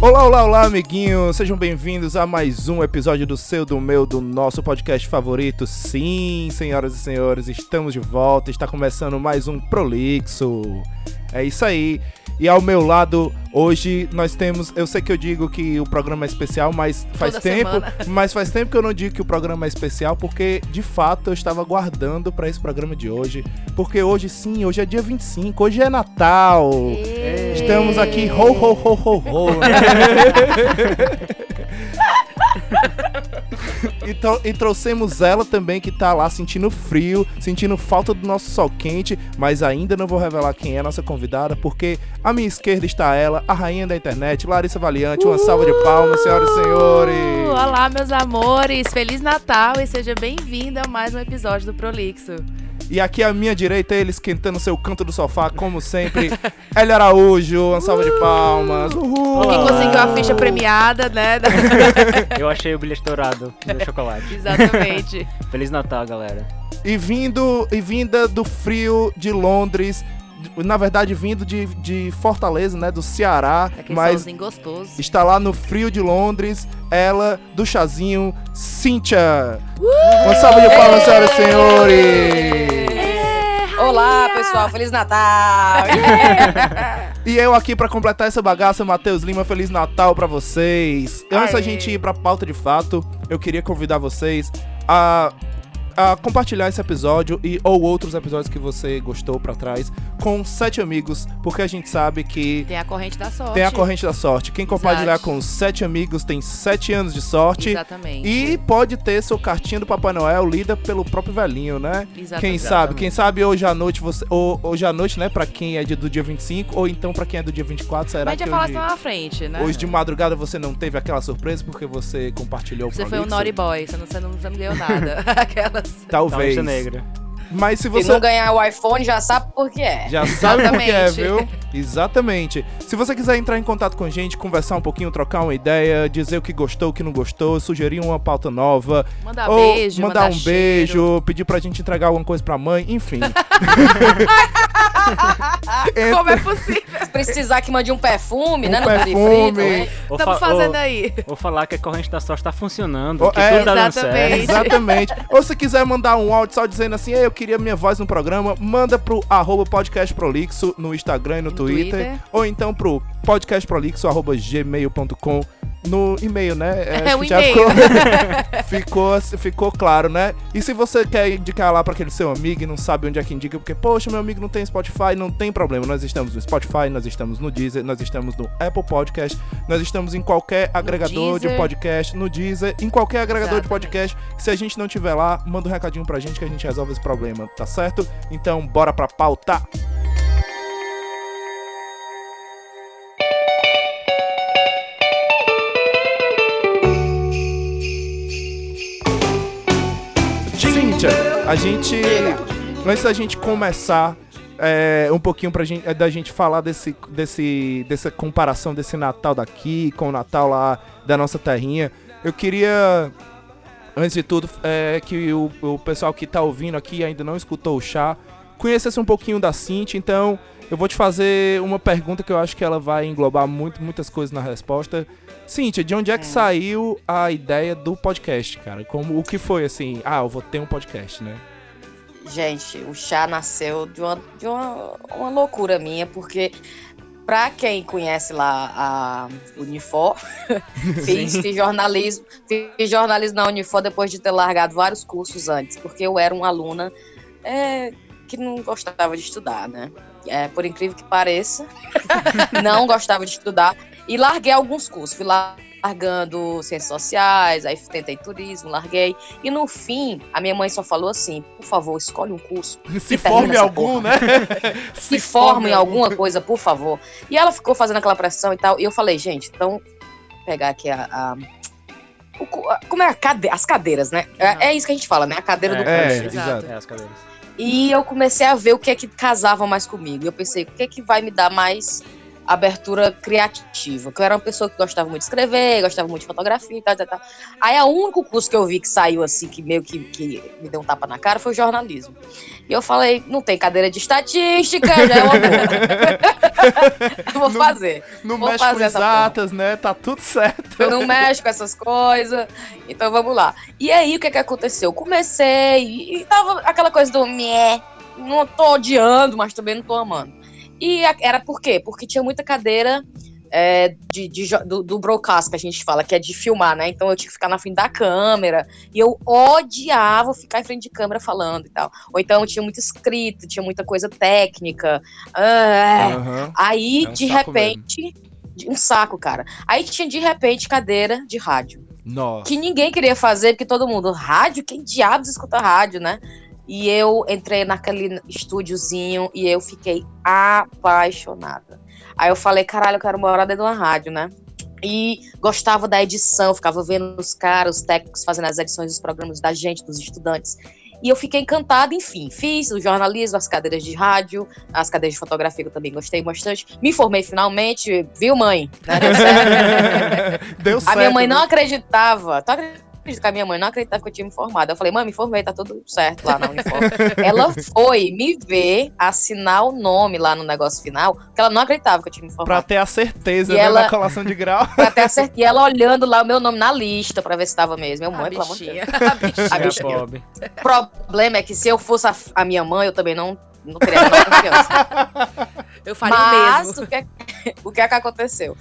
Olá, olá, olá, amiguinhos! Sejam bem-vindos a mais um episódio do seu, do meu, do nosso podcast favorito. Sim, senhoras e senhores, estamos de volta. Está começando mais um Prolixo. É isso aí. E ao meu lado, hoje nós temos. Eu sei que eu digo que o programa é especial, mas faz Toda tempo. semana. Mas faz tempo que eu não digo que o programa é especial, porque de fato eu estava guardando para esse programa de hoje. Porque hoje sim, hoje é dia 25, hoje é Natal. Estamos aqui, ho, ho, ho, ho, ho. e, tro- e trouxemos ela também, que tá lá sentindo frio, sentindo falta do nosso sol quente, mas ainda não vou revelar quem é a nossa convidada, porque à minha esquerda está ela, a rainha da internet, Larissa Valiante. Uma salva de palmas, senhoras e senhores. Olá, meus amores! Feliz Natal e seja bem-vindo a mais um episódio do Prolixo. E aqui à minha direita, ele esquentando seu canto do sofá, como sempre, Hélio Araújo. Uma salva de palmas. Uhul. Quem conseguiu a ficha premiada, né? Eu achei o bilhete dourado do chocolate. Exatamente. Feliz Natal, galera. E vindo e vinda do frio de Londres, na verdade vindo de, de Fortaleza, né, do Ceará, Aquele mas gostoso. está lá no frio de Londres, ela do chazinho, Cíntia. Uma salva de palmas, senhoras e senhores. Olá, pessoal, Feliz Natal! E eu aqui pra completar essa bagaça, Matheus Lima, Feliz Natal pra vocês. Antes da gente ir pra pauta de fato, eu queria convidar vocês a, a compartilhar esse episódio e ou outros episódios que você gostou pra trás com sete amigos, porque a gente sabe que Tem a corrente da sorte. tem a corrente da sorte. Quem compartilhar Exato. com sete amigos tem sete anos de sorte. Exatamente. E pode ter sua cartinha do Papai Noel lida pelo próprio velhinho, né? Exatamente. Quem sabe, quem sabe hoje à noite você. Ou, hoje à noite, né? Pra quem é de- do dia 25, ou então pra quem é do dia 24, será Mas que falar hoje, isso lá na frente, né? hoje de madrugada você não teve aquela surpresa porque você compartilhou o Você foi um naughty boy, você não, você não, você não ganhou nada. Aquelas. Talvez. Negra. Mas se Se você não ganhar o iPhone, já sabe por que é. já sabe o que é, viu? Exatamente. Se você quiser entrar em contato com a gente, conversar um pouquinho, trocar uma ideia, dizer o que gostou, o que não gostou, sugerir uma pauta nova, Mandar ou beijo, mandar, mandar um cheiro. beijo, pedir pra gente entregar alguma coisa pra mãe, enfim. Como é possível? Se precisar que mande um perfume, Um né? No perfume. Estamos fa- fazendo aí. vou falar que a corrente da sorte tá funcionando, Oh, que é. tudo tá dando Exatamente. certo. Exatamente. Ou se quiser mandar um áudio só dizendo assim, "Ei, eu queria minha voz no programa, manda pro arroba podcastprolixo no Instagram e no, No Twitter, Twitter. Ou então pro podcastprolixo arroba gmail.com no e-mail, né? É, acho o e-mail. ficou, ficou, ficou claro, né? E se você quer indicar lá pra aquele seu amigo e não sabe onde é que indica, porque, poxa, meu amigo não tem Spotify, não tem problema. Nós estamos no Spotify, nós estamos no Deezer, nós estamos no Apple Podcast, nós estamos em qualquer agregador de podcast, no Deezer, em qualquer agregador de Exatamente. podcast. Se a gente não tiver lá, manda um recadinho pra gente que a gente resolve esse problema, tá certo? Então, bora pra pauta! A gente. Antes da gente começar, é, um pouquinho pra gente, da gente falar desse, desse, dessa comparação desse Natal daqui com o Natal lá da nossa terrinha, eu queria, antes de tudo, é, que o, o pessoal que tá ouvindo aqui ainda não escutou o chá, conhecesse um pouquinho da Cintia, então eu vou te fazer uma pergunta que eu acho que ela vai englobar muito, muitas coisas na resposta. Cíntia, de onde é que saiu a ideia do podcast, cara? Como, o que foi assim? Ah, eu vou ter um podcast, né? Gente, o chá nasceu de uma, de uma, uma loucura minha, porque pra quem conhece lá a Unifor, fiz, fiz jornalismo, fiz jornalismo na Unifor depois de ter largado vários cursos antes, porque eu era uma aluna é, que não gostava de estudar, né? É, por incrível que pareça, não gostava de estudar e larguei alguns cursos. Fui largando ciências sociais, aí tentei turismo, larguei. E no fim, a minha mãe só falou assim: por favor, escolhe um curso Se forme algum, né? se forma em alguma coisa, por favor. E ela ficou fazendo aquela pressão e tal. E eu falei, gente, então, vou pegar aqui a. a- como é a cade as cadeiras, né? É, é isso que a gente fala, né? A cadeira do É, curso. exato. É, as cadeiras. E eu comecei a ver o que é que casava mais comigo. Eu pensei, o que é que vai me dar mais abertura criativa. Que eu era uma pessoa que gostava muito de escrever, gostava muito de fotografia e tal, tal, tal. Aí, o único curso que eu vi que saiu assim, que meio que, que me deu um tapa na cara, foi o jornalismo. E eu falei, não tem cadeira de estatística, já é uma eu vou Não- fazer. Não Vou mexe fazer com exatas, né? Tá tudo certo. Eu não mexo com essas coisas. Então vamos lá. E aí, o que que aconteceu? Comecei e, e tava aquela coisa do meh. Não tô odiando, mas também não tô amando. E era por quê? Porque tinha muita cadeira é, de, de do, do broadcast que a gente fala, que é de filmar, né? Então eu tinha que ficar na frente da câmera. E eu odiava ficar em frente de câmera falando e tal. Ou então tinha muito escrito, tinha muita coisa técnica. Ah, Aham. Aí, É um de repente. Um saco, cara. Aí tinha de repente cadeira de rádio. Nossa. Que ninguém queria fazer, porque todo mundo, rádio? Quem diabos escuta rádio, né? E eu entrei naquele estúdiozinho e eu fiquei apaixonada. Aí eu falei, caralho, eu quero morar dentro de uma rádio, né? E gostava da edição, ficava vendo os caras, os técnicos fazendo as edições dos programas da gente, dos estudantes. E eu fiquei encantada, enfim, fiz o jornalismo, as cadeiras de rádio, as cadeiras de fotografia que eu também gostei bastante. Me formei finalmente, viu, mãe? Né? Deu certo. Deu certo. A minha mãe não viu? acreditava. Tu acredita que a minha mãe não acreditava que eu tinha me formado? Eu falei, mãe, me formei, tá tudo certo lá na Uniforme. ela foi me ver, assinar o nome lá no negócio final, porque ela não acreditava que eu tinha me Pra formado. ter a certeza E né, ela- da colação de grau. Pra ter acertado. E ela olhando lá o meu nome na lista pra ver se tava mesmo. Meu A mãe, pelo amor de Deus. A bichinha. A É, bichinha. O problema é que se eu fosse a, a minha mãe, eu também não, não teria a menor confiança. Eu faria o Mas mesmo. o que, é, o que é que aconteceu?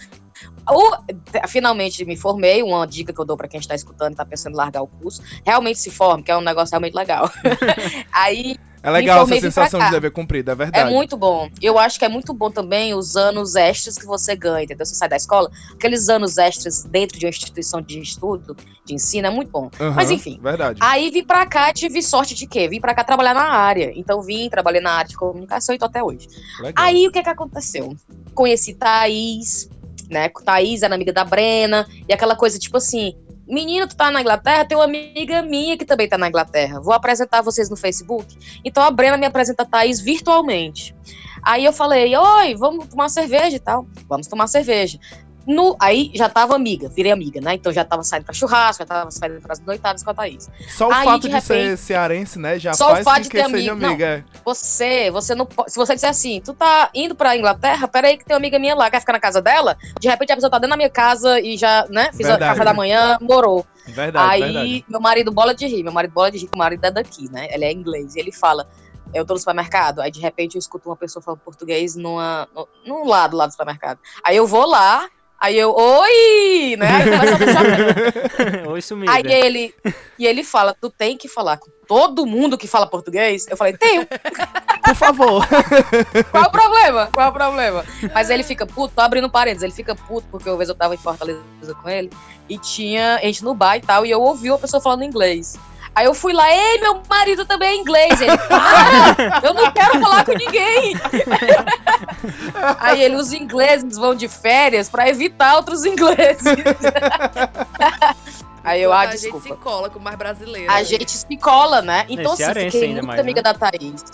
Finalmente me formei, uma dica que eu dou pra quem está escutando e tá pensando em largar o curso, realmente se forme, que é um negócio realmente legal. Aí É legal essa e sensação de dever cumprido, é é verdade. muito bom. Eu acho que é muito bom também os anos extras que você ganha, entendeu? Você sai da escola, aqueles anos extras dentro de uma instituição de estudo, de ensino, é muito bom. Aham, Mas enfim. Verdade. Aí vim pra cá, tive sorte de quê? Vim pra cá trabalhar na área. Então vim, trabalhei na área de comunicação e tô até hoje. Legal. Aí o que que aconteceu? Conheci Thaís, né? Thaís era amiga da Brena, e aquela coisa tipo assim: menina, tu tá na Inglaterra? Tem uma amiga minha que também tá na Inglaterra. Vou apresentar vocês no Facebook. Então a Brena me apresenta a Thaís virtualmente. Aí eu falei: oi, vamos tomar cerveja e tal. Vamos tomar cerveja. No, aí já tava amiga, virei amiga, né? Então já tava saindo pra churrasco, já tava saindo pras noitadas com a Thaís. Só o aí, fato de de, ser repente- cearense, né, já Só o faz fato com de ter seja amigo- não. amiga. é. Você, você não pode. Se você disser assim, tu tá indo pra Inglaterra, peraí que tem uma amiga minha lá, quer ficar na casa dela? De repente a pessoa tá dentro da minha casa e já, né, fiz o Verdade. café da manhã, morou. Verdade, Aí verdade. meu marido bola de rir, meu marido bola de rir, o marido é daqui, né? Ele é inglês. E ele fala. Eu tô no supermercado, aí de repente eu escuto uma pessoa falando português numa, num lado lá do supermercado. Aí eu vou lá, aí eu, oi! Né? Aí começa a puxar Oi, sumida. Aí ele, e ele fala, tu tem que falar com todo mundo que fala português? Eu falei, tenho. Por favor. Qual é o problema? Qual é o problema? Mas ele fica puto, tô abrindo parênteses, ele fica puto porque uma vez eu tava em Fortaleza com ele e tinha gente no bar e tal, e eu ouvi uma pessoa falando inglês. Aí eu fui lá, ei, meu marido também é inglês. Ele, para! Eu não quero falar com ninguém. Aí ele, os ingleses vão de férias pra evitar outros ingleses. Aí eu, ah, a gente desculpa. se cola com mais brasileiro. A gente se cola, né? Então, assim, fiquei ainda muito mais, amiga né? da Thaís.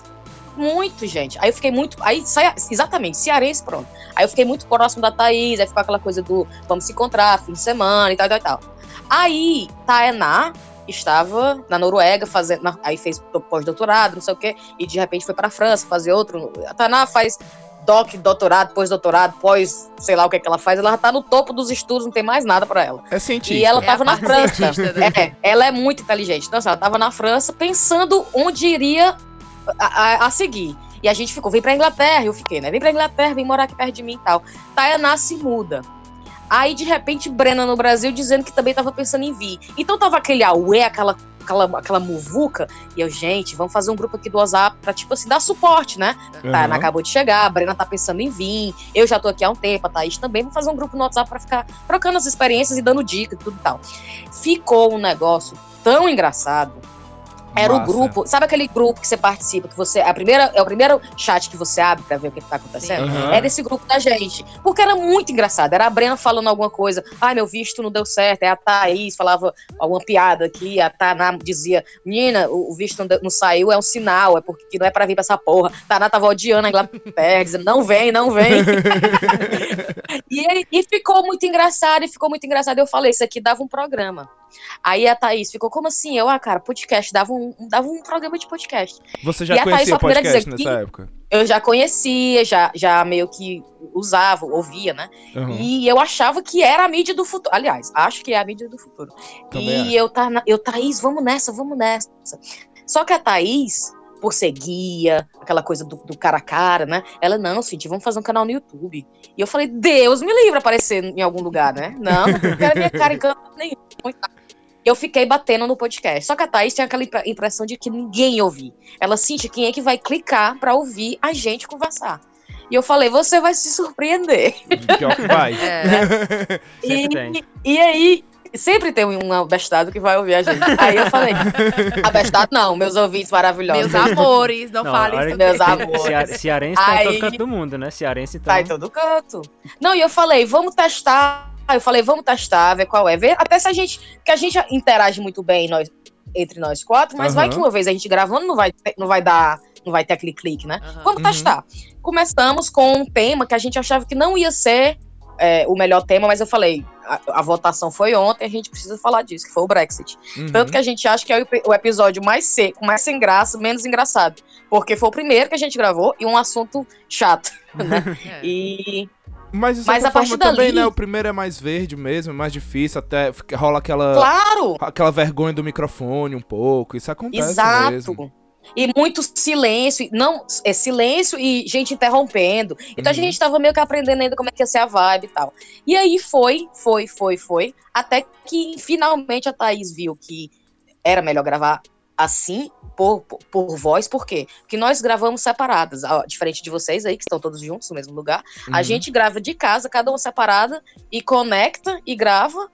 Muito, gente. Aí eu fiquei muito. Aí, sai- exatamente, cearense, pronto. Aí eu fiquei muito próximo da Thaís, aí ficou aquela coisa do vamos se encontrar, fim de semana e tal, tal, tal. Aí, Taená estava na Noruega fazendo. na- aí fez pós-doutorado, não sei o quê, e de repente foi pra França fazer outro. A Taená faz doc, doutorado, pós-doutorado, pós, sei lá o que, que ela faz, ela já tá no topo dos estudos, não tem mais nada pra ela. É cientista. E ela É a tava na França. né? É, ela é muito inteligente. Então, assim, ela tava na França pensando onde iria a, a- a seguir. E a gente ficou, vem pra Inglaterra. Eu fiquei, né? Vem pra Inglaterra, vem morar aqui perto de mim e tal. Tayaná se muda. Aí, de repente, Brena no Brasil dizendo que também tava pensando em vir. Então tava aquele auê, aquela, aquela, aquela muvuca. E eu, gente, vamos fazer um grupo aqui do WhatsApp pra, tipo assim, dar suporte, né? Aham. Tayana acabou de chegar, a Brena tá pensando em vir, eu já tô aqui há um tempo, a Thaís também. Vamos fazer um grupo no WhatsApp pra ficar trocando as experiências e dando dica e tudo e tal. Ficou um negócio tão engraçado Era Massa. o grupo, sabe aquele grupo que você participa, que você. A primeira, é o primeiro chat que você abre pra ver o que tá acontecendo? Aham. Era esse grupo da gente. Porque era muito engraçado. Era a Brena falando alguma coisa. Ai, meu visto não deu certo. Aí a Thaís falava alguma piada aqui. A Taná dizia: Menina, o, visto não, deu- não saiu, é um sinal. É porque não é pra vir pra essa porra. Taná tava odiando a Inglaterra, dizendo: Não vem, não vem. e, e ficou muito engraçado. E ficou muito engraçado. Eu falei: Isso aqui dava um programa. Aí a Thaís ficou: Como assim? Eu, ah, cara, podcast. Dava um, dava um programa de podcast. Você E já Thaís conhecia podcast dizer nessa época? Eu já conhecia, já, já meio que usava, ouvia, né? Aham. E eu achava que era a mídia do futuro. Aliás, acho que é a mídia do futuro. Também e eu, tá, na- eu, Thaís, vamos nessa, vamos nessa. Só que a Thaís, por ser guia, aquela coisa do, do cara a cara, né? Ela, não, Cintia, vamos fazer um canal no YouTube. E eu falei, Deus me livre aparecer em algum lugar, né? Não, não quero minha cara em canto nenhum. Eu fiquei batendo no podcast. Só que a Thaís tinha aquela impre- impressão de que ninguém ia ouvir. Ela, Cintia, quem é que vai clicar pra ouvir a gente conversar? E eu falei, você vai se surpreender. Pior que vai. É. E, tem. e aí, sempre tem um abestado que vai ouvir a gente. Aí eu falei, abestado não, meus ouvintes maravilhosos. Meus amores, não, Não, falem isso. Meus amores. Cea- Cearense tá em Aí- todo canto do mundo, né? Cearense então. Tá em todo canto. Não, e eu falei, vamos testar. Aí eu falei, vamos testar, ver qual é. Ver, até se a gente. Porque a gente interage muito bem nós, entre nós quatro, mas vai Aham. que uma vez a gente gravando não vai, ter- não vai dar. Não vai ter aquele clique, né? Aham. Vamos Uhum. testar. Começamos com um tema que a gente achava que não ia ser é, o melhor tema, mas eu falei, a, a votação foi ontem, a gente precisa falar disso, que foi o Brexit. Uhum. Tanto que a gente acha que é o, o episódio mais seco, mais sem graça, menos engraçado. Porque foi o primeiro que a gente gravou e um assunto chato. É. E Mas de Mas a partir também, dali- né? O primeiro é mais verde mesmo, é mais difícil, até rola aquela, claro, aquela vergonha do microfone um pouco. Isso acontece exato. mesmo. E muito silêncio, não, é silêncio e gente interrompendo. Então a Uhum. gente tava meio que aprendendo ainda como é que ia ser a vibe e tal. E aí foi, foi, foi, foi, até que finalmente a Thaís viu que era melhor gravar assim, por, por, por voz, por quê? Porque nós gravamos separadas, ó, diferente de vocês aí, que estão todos juntos no mesmo lugar. A Uhum. gente grava de casa, cada uma separada, e conecta e grava,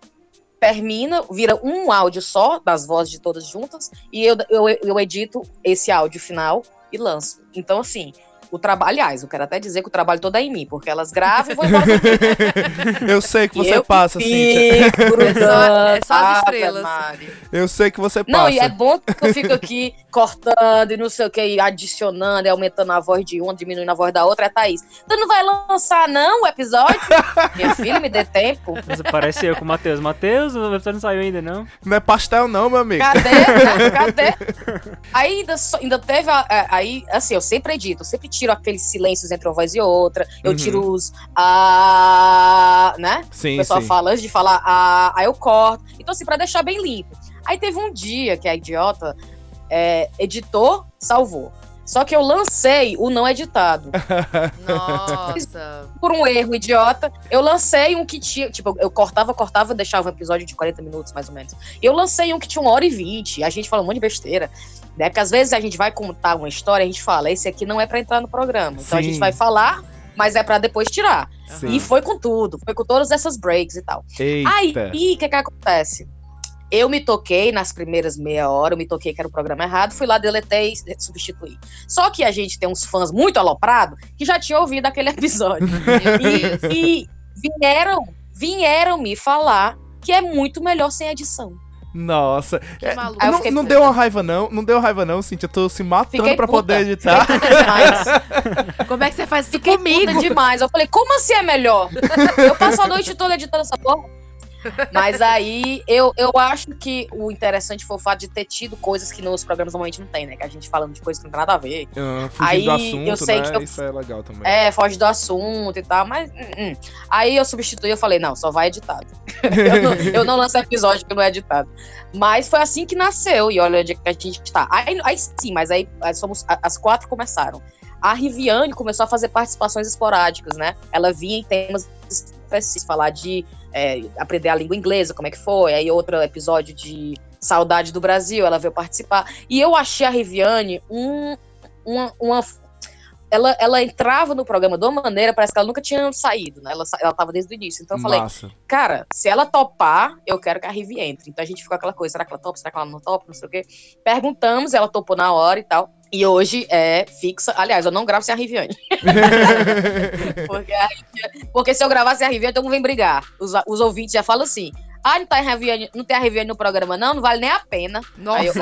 termina, vira um áudio só, das vozes de todas juntas, e eu, eu, eu edito esse áudio final e lanço. Então, assim, o trabalho, aliás, eu quero até dizer que o trabalho todo é em mim, porque elas gravam e vão embora. Eu sei que você Eu passa, Cíntia. Fico É só- é só as Ave estrelas. Eu sei que você passa. Não, e é bom que eu fico aqui cortando e não sei o que, e adicionando, e aumentando a voz de uma, diminuindo a voz da outra, é Thaís. Tu não vai lançar, não, o episódio? Minha filha, me dê tempo. Você parece eu com o Matheus. Matheus, o episódio não saiu ainda, não? Não é pastel não, meu amigo. Cadê? né? Cadê? Aí ainda, só- ainda teve. a- a- aí, assim, eu sempre edito, eu sempre tiro aqueles silêncios entre uma voz e outra. Eu Uhum. tiro os. Ah, né? O Sim, pessoal sim. fala antes de falar ah, aí eu corto. Então, assim, pra deixar bem limpo. Aí teve um dia que a idiota é, editou, salvou. Só que eu lancei o não editado. Nossa. Por um erro idiota, eu lancei um que tinha. Tipo, eu cortava, cortava, deixava um episódio de 40 minutos, mais ou menos. E eu lancei um que tinha uma hora e vinte. A gente fala um monte de besteira. Né? Porque às vezes a gente vai contar uma história, a gente fala, esse aqui não é pra entrar no programa. Então a Sim. gente vai falar, mas é pra depois tirar. Sim. E foi com tudo, foi com todas essas breaks e tal. Aí, Eita. o que que acontece? Eu me toquei nas primeiras meia hora, eu me toquei que era o programa errado, fui lá, deletei e substituí. Só que a gente tem uns fãs muito aloprados que já tinham ouvido aquele episódio. E, e vieram, vieram me falar que é muito melhor sem edição. Nossa. Que É, não, não deu uma raiva, não. Não deu raiva, não, Cintia. Eu tô se matando Fiquei pra puta. poder editar. Como é que você faz isso Fiquei comigo? puta demais. Eu falei, como assim é melhor? Eu passo a noite toda editando essa porra. Mas aí eu, eu acho que o interessante foi o fato de ter tido coisas que nos programas normalmente não tem, né? Que a gente falando de coisas que não tem nada a ver. Ah, Aí, do eu assunto, sei né? que eu- Isso é legal também. É, foge do assunto e tal, mas. hum, hum. Aí eu substituí, eu falei, não, só vai editado. eu, não, eu não lanço episódio que não é editado. Mas foi assim que nasceu, e olha onde é que a gente tá. Aí, aí sim, mas aí aí somos, as quatro começaram. A Riviane começou a fazer participações esporádicas, né? Ela vinha em temas específicos, falar de é, aprender a língua inglesa, como é que foi. Aí outro episódio de Saudade do Brasil, ela veio participar. E eu achei a Riviane um, uma, uma ela, ela entrava no programa de uma maneira, parece que ela nunca tinha saído, né? Ela, ela tava desde o início. Então eu falei, Massa. cara, se ela topar, eu quero que a Rivi entre. Então a gente ficou aquela coisa, será que ela topa, será que ela não topa, não sei o quê. Perguntamos, ela topou na hora e tal. E hoje é fixa. Aliás, eu não gravo sem a Riviane. porque, a Riviane- porque se eu gravar sem a Riviane, todo mundo vem brigar. Os, os ouvintes já falam assim. Ah, não, tá Riviane, não tem a Riviane no programa, não? Não vale nem a pena. Nossa, Aí eu,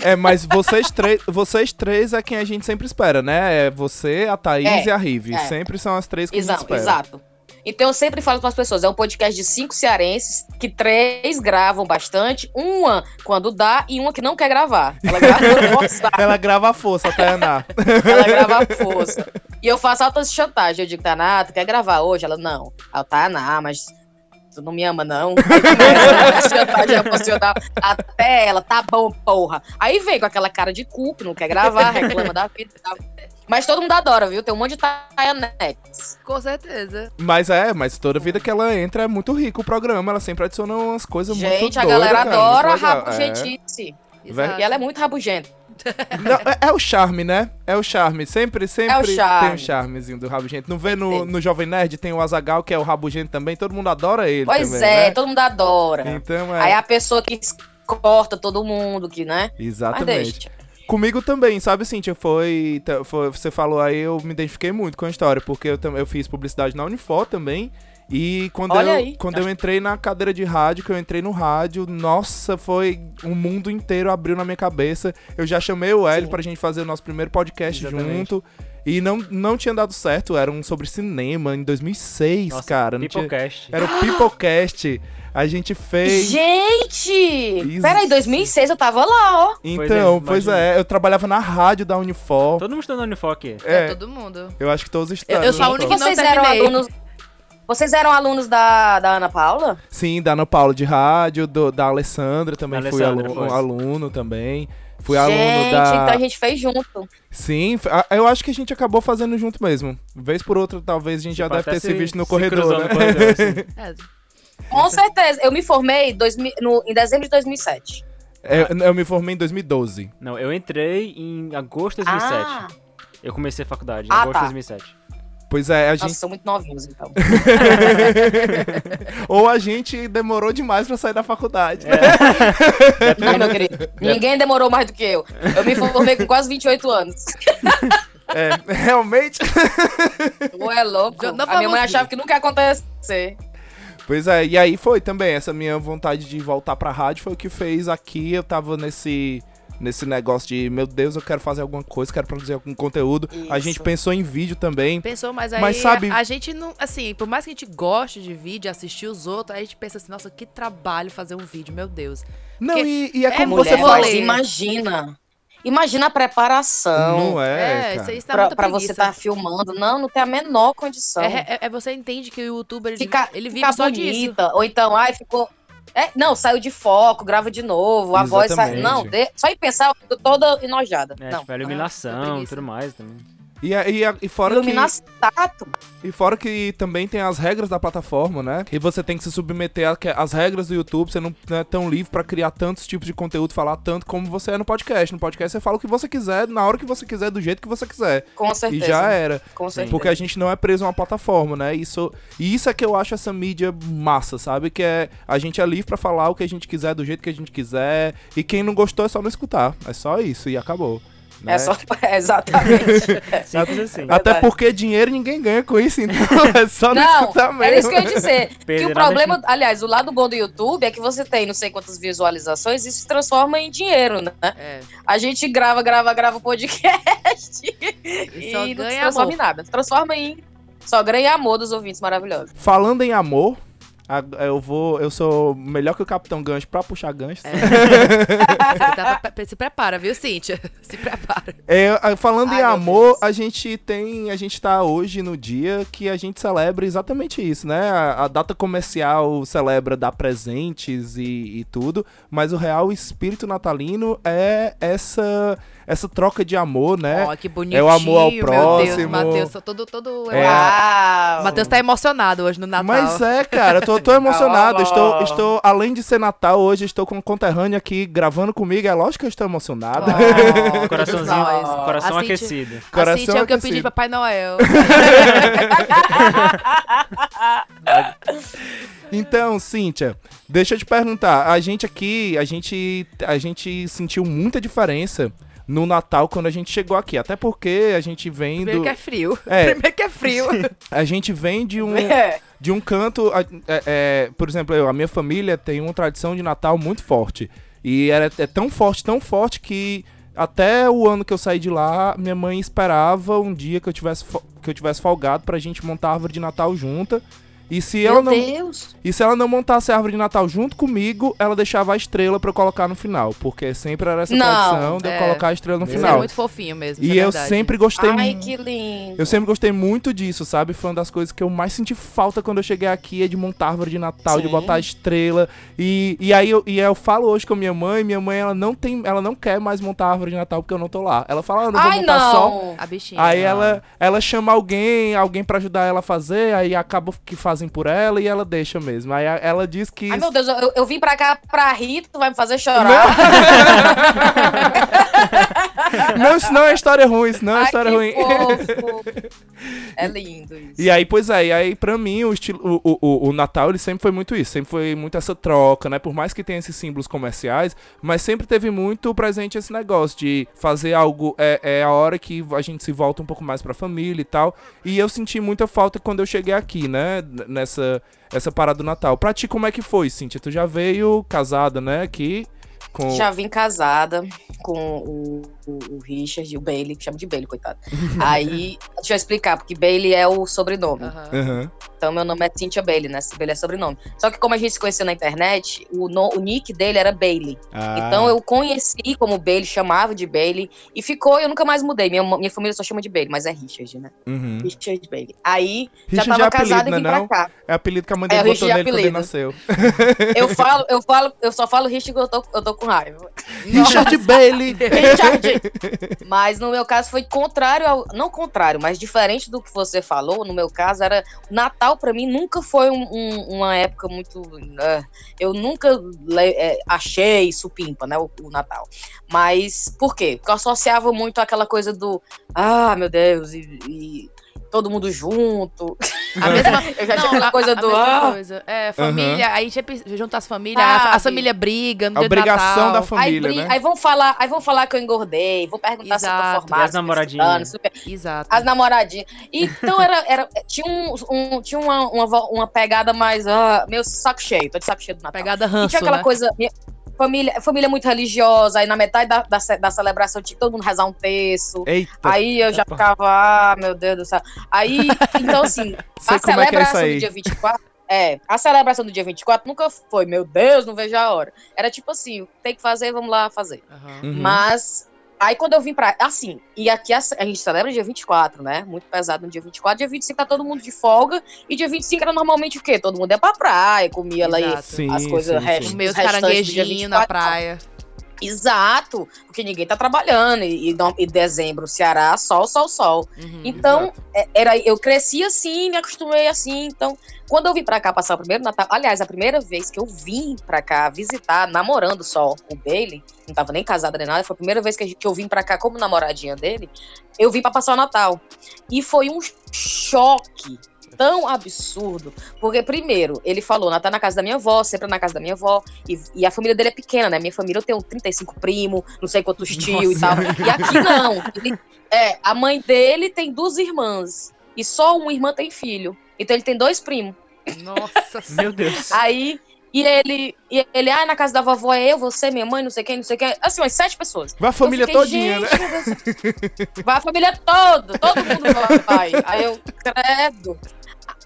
É, mas vocês três, vocês três é quem a gente sempre espera, né? É você, a Thaís É, e a Rive. é. Sempre são as três que a gente Exato, espera. exato. Então eu sempre falo para as pessoas, é um podcast de cinco cearenses, que três gravam bastante, uma quando dá e uma que não quer gravar. Ela grava forçar, Ela grava a força, a Tainá. ela grava à força. E eu faço altas chantagens. Eu digo, Taná, tu quer gravar hoje? Ela, não. Ela, Taná, mas tu não me ama, não. A chantagem emocional até ela, tá bom, porra. Aí vem com aquela cara de cu, que não quer gravar, reclama da vida e tal. Mas todo mundo adora, viu? Tem um monte de Taianex. com certeza. Mas é, mas toda vida que ela entra é muito rico o programa. Ela sempre adiciona umas coisas muito Gente, a doidas, galera cara, adora rabugentice. Exato. E ela é muito rabugenta. É. Não, é, é o charme, né? É o charme. Sempre, sempre É o charme. tem o charmezinho do Rabugento. Não vê no, no Jovem Nerd, tem o Azagal, que é o Rabugento também. Todo mundo adora ele Pois também, é, né? todo mundo adora. Então Aí é. a pessoa que corta todo mundo, que, né? Mas Exatamente. Comigo também, sabe, Cintia? Foi, foi. Você falou aí, eu me identifiquei muito com a história, porque eu, eu fiz publicidade na Unifor também. E quando, Olha eu, aí. quando eu entrei na cadeira de rádio, que eu entrei no rádio, nossa, foi. O mundo inteiro abriu na minha cabeça. Eu já chamei o Hélio Sim. pra gente fazer o nosso primeiro podcast Exatamente. junto. E não, não tinha dado certo, era um sobre cinema em 2006, Nossa, cara. Tinha, Peoplecast. era o Peoplecast. A gente fez. Gente! Isso. Peraí, 2006 eu tava lá, ó. Então, Pois pois é, é, eu trabalhava na rádio da Unifor. Todo mundo está no Unifor aqui. É, É, todo mundo. eu acho que todos Eu- estão. eu sou a única que não Vocês eram terminei. alunos. Vocês eram alunos da, da Ana Paula? Sim, da Ana Paula de rádio, do- da Alessandra também Da fui Alessandra, aluno, aluno também. Fui gente, aluno da. então a gente fez junto. Sim, eu acho que a gente acabou fazendo junto mesmo. Vez por outra, talvez a gente já Tipo, deve até ter se visto no se corredor, né? no corredor, assim. É, Com certeza. Eu me formei dois no- em dezembro de 2007. É, eu me formei em 2012. Não, eu entrei em agosto de 2007. Ah, Eu comecei a faculdade em Ah, agosto tá. de 2007. Pois é, a nossa, gente. são muito novinhos, então. Ou a gente demorou demais pra sair da faculdade. né? Não, meu querido. Ninguém demorou mais do que eu. Eu me formei com quase 28 anos. É, realmente. Tu é louco. A minha mãe achava que nunca ia acontecer. Pois é, e aí foi também. Essa minha vontade de voltar pra rádio foi o que fez aqui. Eu tava nesse. Nesse negócio de, meu Deus, eu quero fazer alguma coisa, quero produzir algum conteúdo. A gente Isso. pensou em vídeo também. Pensou, mas aí Mas sabe- a, a gente não. Assim, por mais que a gente goste de vídeo, assistir os outros, aí a gente pensa assim, nossa, que trabalho fazer um vídeo, meu Deus. Não, Porque e, e é é como muito você Mulher, fala. imagina. Imagina a preparação. Não é, isso cara. aí está Pra, você estar filmando. Não, não tem a menor condição. É, é- é você entende que o youtuber ele, Fica, ele vive fica só disso. bonita. Ou então, ai, ficou. É, não, saiu de foco, grava de novo, a voz sai. Exatamente. Não, de- só em pensar, eu fico toda enojada. É, não. tipo, a iluminação e tudo mais também. E, a- e, a- e fora que, e fora que também tem as regras da plataforma, né? E você tem que se submeter às regras do YouTube. Você não, não é tão livre pra criar tantos tipos de conteúdo, falar tanto como você é no podcast. No podcast você fala o que você quiser, na hora que você quiser, do jeito que você quiser. Com E certeza. já era. Com certeza. Porque a gente não é preso a uma plataforma, né? Isso, e isso é que eu acho essa mídia massa, sabe? Que é a gente é livre pra falar o que a gente quiser, do jeito que a gente quiser. E quem não gostou é só não escutar. É só isso e acabou. Né? É só. Exatamente. Simples assim. Até porque dinheiro ninguém ganha com isso, então é só não, Não, escutar mesmo. era isso que eu ia dizer. que o problema, aliás, o lado bom do YouTube é que você tem não sei quantas visualizações e isso se transforma em dinheiro, né? É. A gente grava, grava, grava podcast E só e não transforma amor. em nada. Se transforma em. Só ganha amor dos ouvintes maravilhosos. Falando em amor, eu vou. Eu sou melhor que o Capitão Gancho pra puxar gancho. É. Tá se prepara, viu, Cíntia? Se prepara. É, falando Ai, em amor, a gente tem. A gente tá hoje no dia que a gente celebra exatamente isso, né? A, a data comercial celebra dar presentes e, e tudo, mas o real espírito natalino é essa essa troca de amor, né? Ó, que bonitinho. É o amor ao Meu Deus, próximo. Matheus, tô todo, todo... É. O Uau! Matheus tá emocionado hoje no Natal. Mas é, cara, eu tô, tô, tô emocionado. Estou, estou, além de ser Natal hoje, estou com um conterrâneo aqui gravando comigo. É lógico que eu estou emocionado. Oh, Coraçãozinho, nós. coração A aquecido. A Coração Cintia é o que eu pedi de Papai Noel. Então, Cíntia, deixa eu te perguntar. A gente aqui, a gente, a gente sentiu muita diferença no Natal quando a gente chegou aqui. Até porque a gente vem Primeiro do. que é frio. É. Primeiro que é frio. A gente vem de um. É. de um canto, é, é, por exemplo, eu, a minha família tem uma tradição de Natal muito forte. E era, é tão forte, tão forte que até o ano que eu saí de lá, minha mãe esperava um dia que eu tivesse, que eu tivesse folgado pra gente montar a árvore de Natal junta. E se ela Meu não, Deus. e se ela não montasse a árvore de Natal junto comigo, ela deixava a estrela pra eu colocar no final, porque sempre era essa tradição de eu É. colocar a estrela no Isso final. é muito fofinho mesmo. E é eu verdade. sempre gostei Ai, que lindo. eu sempre gostei muito disso, sabe? Foi uma das coisas que eu mais senti falta quando eu cheguei aqui, é de montar árvore de Natal, de Sim. botar a estrela. E, e aí eu, e eu falo hoje com a minha mãe, minha mãe ela não tem, ela não quer mais montar árvore de Natal porque eu não tô lá. Ela fala, ah, não vou Ai, montar só. não. A bichinha. Aí ela, ela chama alguém, alguém pra ajudar ela a fazer, aí acaba que fazem por ela e ela deixa mesmo. Aí ela diz que Ai, meu Deus, eu, eu vim pra cá pra rir, tu vai me fazer chorar. não, isso não é história ruim, isso não é Ai, história ruim. fofo. É lindo isso. E aí, pois é, e aí pra mim o, estilo, o, o, o- Natal ele sempre foi muito isso, sempre foi muito essa troca, né? Por mais que tenha esses símbolos comerciais, mas sempre teve muito presente esse negócio de fazer algo, é, é a hora que a gente se volta um pouco mais pra família e tal. E eu senti muita falta quando eu cheguei aqui, né? Nessa essa parada do Natal. Pra ti, como é que foi, Cintia? Tu já veio casada, né? Aqui com. Já vim casada com o, o, o Richard e o Bailey, que chama de Bailey, coitado. Aí, deixa eu explicar, porque Bailey é o sobrenome. Aham. Aham. Então, meu nome é Cynthia Bailey, né? Bailey é sobrenome. Só que como a gente se conheceu na internet, o, no- o nick dele era Bailey. Ah, Então, eu conheci como Bailey, chamava de Bailey, e ficou, eu nunca mais mudei. Minha, minha família só chama de Bailey, mas é Richard, né? Uhum. Richard Bailey. Aí, já Richard tava é apelido, casada e né, vim não? pra cá. É apelido que a mãe É, dele o botou é nele quando ele apelido. nasceu. Eu falo, eu falo, eu só falo Richard que eu tô, eu tô com raiva. Richard Bailey! Richard. Mas no meu caso foi contrário ao. Não contrário, mas diferente do que você falou. No meu caso, era. Natal pra mim nunca foi um- um- uma época muito. eh, eu nunca le- eh, achei supimpa, né? O, o Natal. Mas por quê? Porque eu associava muito aquela coisa do. Ah, meu Deus, e. e todo mundo junto. A mesma, Eu já tinha não, aquela a- coisa a, do. mesma ah, coisa. É, família, aí sempre junta as famílias, a, Sabe? a família briga no A obrigação Natal. da Aí, família, bri- né? aí vão falar, aí vão falar que eu engordei, vão perguntar se eu Exato. tô formada. E as namoradinhas? eu- Exato. As namoradinhas. Então era, era, tinha, um, um- tinha uma, uma, uma pegada mais. ah, meu saco cheio, tô de saco cheio do Natal. Pegada e ranço, tinha aquela né? coisa. Família, família muito religiosa, aí na metade da, da, da celebração tinha que todo mundo rezar um terço. Eita, Aí eu já ficava, ah, meu Deus do céu. Aí, então assim, sei a é é celebração do aí. dia 24. É, a celebração do dia 24 nunca foi, meu Deus, não vejo a hora. Era tipo assim, tem que fazer, vamos lá fazer. Uhum. Mas aí quando eu vim pra. Assim, e aqui a, a gente celebra dia 24, né? Muito pesado no dia 24. Dia 25 tá todo mundo de folga. E dia 25 era normalmente o quê? Todo mundo ia pra praia, comia lá aí Exato. Sim, as coisas sim, restas- sim. Meus os caranguejinhos na 24. praia. Exato, porque ninguém tá trabalhando. E, e e dezembro, Ceará, sol, sol, sol. Uhum. Então, é- era, eu cresci assim, me acostumei assim. Então, quando eu vim pra cá passar o primeiro Natal, aliás, a primeira vez que eu vim pra cá visitar, namorando só o Bailey, não tava nem casada nem nada, foi a primeira vez que, a gente- que eu vim pra cá como namoradinha dele, eu vim pra passar o Natal. E foi um choque tão absurdo, porque primeiro, ele falou, Natal na casa da minha avó, sempre na casa da minha avó, e, e a família dele é pequena, né? Minha família, eu tenho 35 primos, não sei quantos tios e tal. E aqui não. Ele- é, a mãe dele tem duas irmãs, e só uma irmã tem filho. Então ele tem dois primos. Nossa Meu Deus. Aí, e ele, e ele, ah, na casa da vovó é eu, você, minha mãe, não sei quem, não sei quem. Assim, umas sete pessoas. Vai a família fiquei, todinha, né? Vai a família toda, todo mundo vai. Aí eu, credo.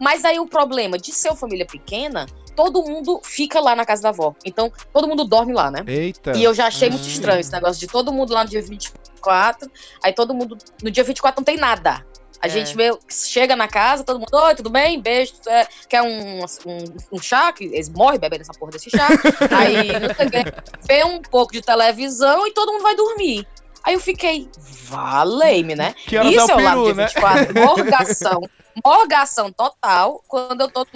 Mas aí o problema de ser uma família pequena, todo mundo fica lá na casa da avó. Então, todo mundo dorme lá, né? Eita. E eu já achei muito Hum. estranho esse negócio de todo mundo lá no dia 24, aí todo mundo. No dia 24 não tem nada. A É. gente meio, chega na casa, todo mundo, oi, tudo bem? Beijo. é, quer um, um, um chá? Que eles morrem bebendo essa porra desse chá. aí, vê um pouco de televisão e todo mundo vai dormir. Aí eu fiquei, valei-me, né? Que Isso é o no peru, dia né? 24, morgação. morgação total quando eu tô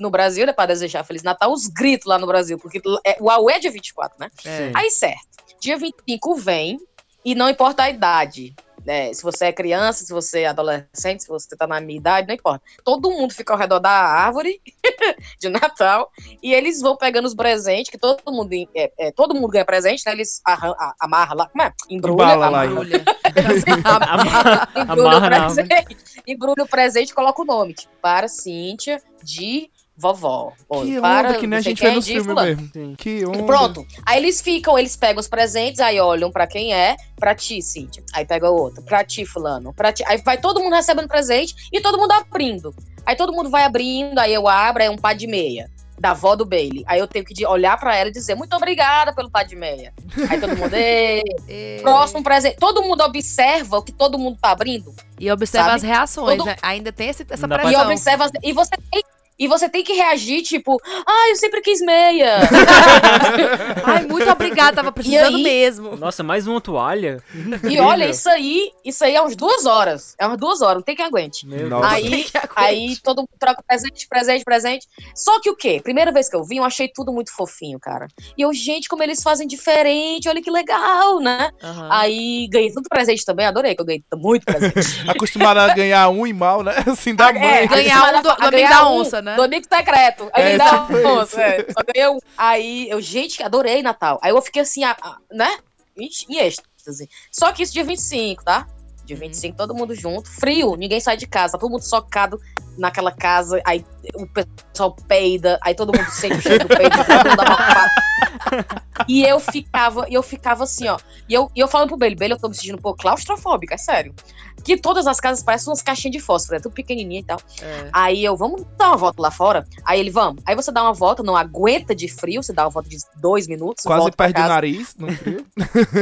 no Brasil, né, pra desejar Feliz Natal, os gritos lá no Brasil, porque é, o AUE é dia 24, né? É. Aí, certo. Dia 25 vem, e não importa a idade. Né? se você é criança, se você é adolescente, se você tá na minha idade, não importa. Todo mundo fica ao redor da árvore de Natal e eles vão pegando os presentes, que todo mundo, é, é, todo mundo ganha presente, né? Eles arran- a- amarram lá, como é? Embrulha, Embala lá, amarra, Embrulha. Amarra, embrulha o amarra presente, embrulha o presente e coloca o nome. Tipo, para Cíntia de vovó. Que para onda que nem a gente vê nos de filmes mesmo. Sim. Que onda. Pronto. Aí eles ficam, eles pegam os presentes, aí olham pra quem é, pra ti, Cíntia. Aí pega o outro, pra ti, fulano, pra ti. Aí vai todo mundo recebendo presente e todo mundo abrindo. Aí todo mundo vai abrindo, aí eu abro, aí é um pá de meia. Da avó do Bailey. Aí eu tenho que olhar pra ela e dizer muito obrigada pelo pá de meia. Aí todo mundo, "Ei, E, próximo presente. Todo mundo observa o que todo mundo tá abrindo. e observa Sabe? as reações, Todo- né? Ainda tem esse- essa pra- E pressão. observa. E você tem. E você tem que reagir, tipo, ah, eu sempre quis meia. Ai, muito obrigada, tava precisando aí? mesmo. Nossa, mais uma toalha? E olha, isso aí, isso aí é umas duas horas. É umas duas horas, não tem quem aguente. Aí, Que aguente. aí todo mundo troca presente, presente, presente. Só que o quê? Primeira vez que eu vim, eu achei tudo muito fofinho, cara. E eu, gente, como eles fazem diferente, olha que legal, né? Aham. Aí ganhei tanto presente também, adorei que eu ganhei muito presente. Acostumado a ganhar um e mal, né? Assim, da É, mãe. Ganhar um do- a ganhar da um onça, né? Do amigo secreto. É, Amigo da tipo onça, isso. é. Só ganhei um. Aí eu, gente, adorei Natal. Aí eu fiquei assim, a- a- né? Em em êxtase. Só que isso dia 25, tá? Dia 25, todo mundo junto. Frio, ninguém sai de casa. Todo mundo socado naquela casa. Aí o pessoal peida. Aí todo mundo sente o cheiro do peido. todo mundo abafado. E eu ficava, e eu ficava assim, ó. E eu, e eu falando pro Bailey, Bailey, eu tô me sentindo um pouco claustrofóbica, é sério. Que todas as casas parecem umas caixinhas de fósforo, é tudo pequenininha e tal. É. Aí eu, vamos dar uma volta lá fora? Aí ele, vamos. Aí você dá uma volta, não aguenta de frio, você dá uma volta de dois minutos. Quase perde o nariz no frio.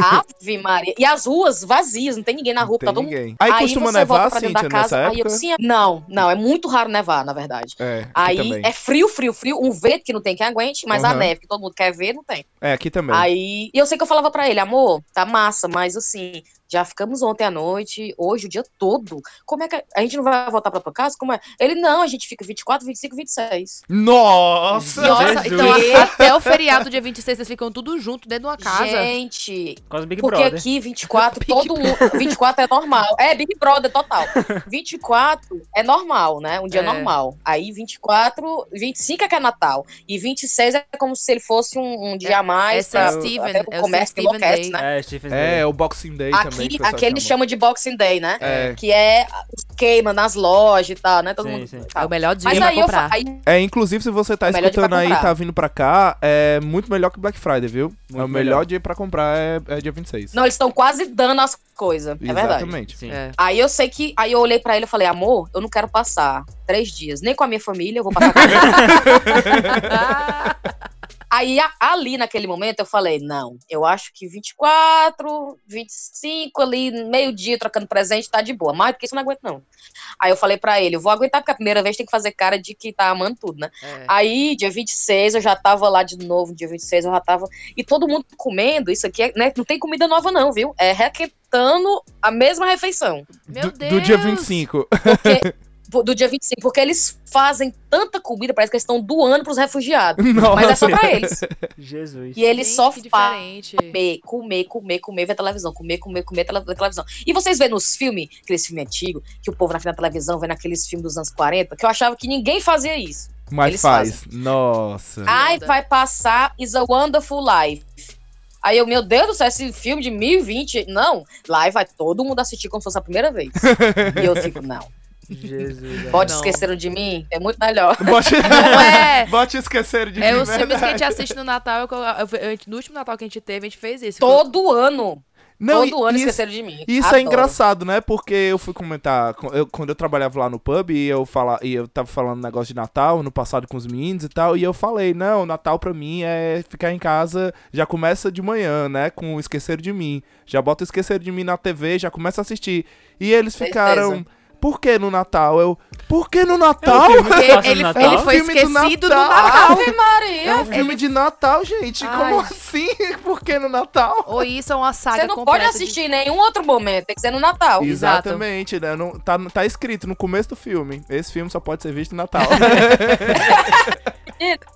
Ave Maria. E as ruas vazias, não tem ninguém na rua, Não tá todo mundo. ninguém. Aí, costuma você nevar, volta pra dentro Cíntia, da casa, nessa aí eu, sim, não, não, é muito raro nevar, na verdade. É, Aí é frio, frio, frio, um vento que não tem quem aguente, mas a Aham. neve que todo mundo quer ver, não tem. É, aqui também. Aí, e eu sei que eu falava pra ele, amor, tá massa, mas assim, já ficamos ontem à noite, hoje o dia todo. Como é que a, gente não vai voltar pra tua casa? Como é? Ele, não, a gente fica 24, 25, 26. Nossa! Nossa, Jesus. então até o feriado dia 26 vocês ficam tudo junto dentro de uma casa. Gente, Quase Big porque Brother. aqui 24, todo mundo, 24 é normal. É, Big Brother total. 24 é normal, né? Um dia É. normal. Aí 24, 25 é que é Natal. E 26 é como se ele fosse um, um dia a mais. é pra- St. Stephen, até pro é o comércio St. que Stephen enlouquece, Day. né? É, Stephen É, Day. o Boxing Day também. Aqui, aqui eles chama. chamam de Boxing Day, né? É. Que é os queima nas lojas e tal, né? Todo Sim, mundo. sim. É o melhor dia Mas pra aí eu comprar. fa- aí, É, inclusive, se você tá É escutando aí e tá vindo pra cá, é muito melhor que Black Friday, viu? é o Muito melhor melhor. dia pra comprar é, é dia 26. Não, eles estão quase dando as coisas. É verdade. Exatamente. Sim. É. Aí eu sei que. Aí eu olhei pra ele e falei, amor, eu não quero passar três dias, nem com a minha família, eu vou passar com a Aí ali naquele momento eu falei, não, eu acho que 24, 25 ali, meio-dia trocando presente, tá de boa. Mais do que isso eu não aguento, não. Aí eu falei pra ele, eu vou aguentar, porque a primeira vez tem que fazer cara de que tá amando tudo, né? É. Aí, dia 26, eu já tava lá de novo, dia 26 eu já tava. E todo mundo comendo, isso aqui, é, né? Não tem comida nova, não, viu? É requentando a mesma refeição. Meu do, Deus! do dia 25. Porque, do dia 25, porque eles fazem tanta comida, parece que eles estão doando pros refugiados. Nossa. Mas é só pra eles. Jesus. E eles Gente, só fazem comer, comer, comer, comer, ver televisão, comer, comer, comer, ver televisão. E vocês vêem nos filmes, aqueles filmes antigos, que o povo na frente da televisão vê naqueles filmes dos anos 40, que eu achava que ninguém fazia isso. Mas Eles faz. Nossa. Ai, vai passar Is a Wonderful Life. Aí eu, meu Deus do céu, esse filme de 1020. Não, lá vai todo mundo assistir como se fosse a primeira vez. e eu fico, não. Jesus. Pode Não. esqueceram de mim? É muito melhor. Bote, Não é. Bote esquecer de É mim, os filmes que a gente assiste no Natal. eu- eu- eu- no último Natal que a gente teve, a gente fez isso. Todo ano. Não, todo ano isso, esqueceram de mim. Isso é Adoro. engraçado, né? Porque eu fui comentar, co- eu- quando eu trabalhava lá no pub e eu, fala, e eu tava falando negócio de Natal no passado com os meninos e tal, e eu falei, não, Natal pra mim é ficar em casa, já começa de manhã, né? Com Esquecer de Mim. Já bota o Esquecer de Mim na TV, já começa a assistir. E eles Certeza. Por que no Natal? Eu, por que no Natal? Passa no ele, Natal? ele foi Filme do esquecido do Natal. Natal. Maria. É um filme de Natal, gente. Ai. Como assim? Por que no Natal? Ou isso é uma saga Você não pode de- assistir em nenhum outro momento, tem que ser no Natal. Exato. Exatamente, né? Não, tá, tá escrito no começo do filme. Esse filme só pode ser visto no Natal.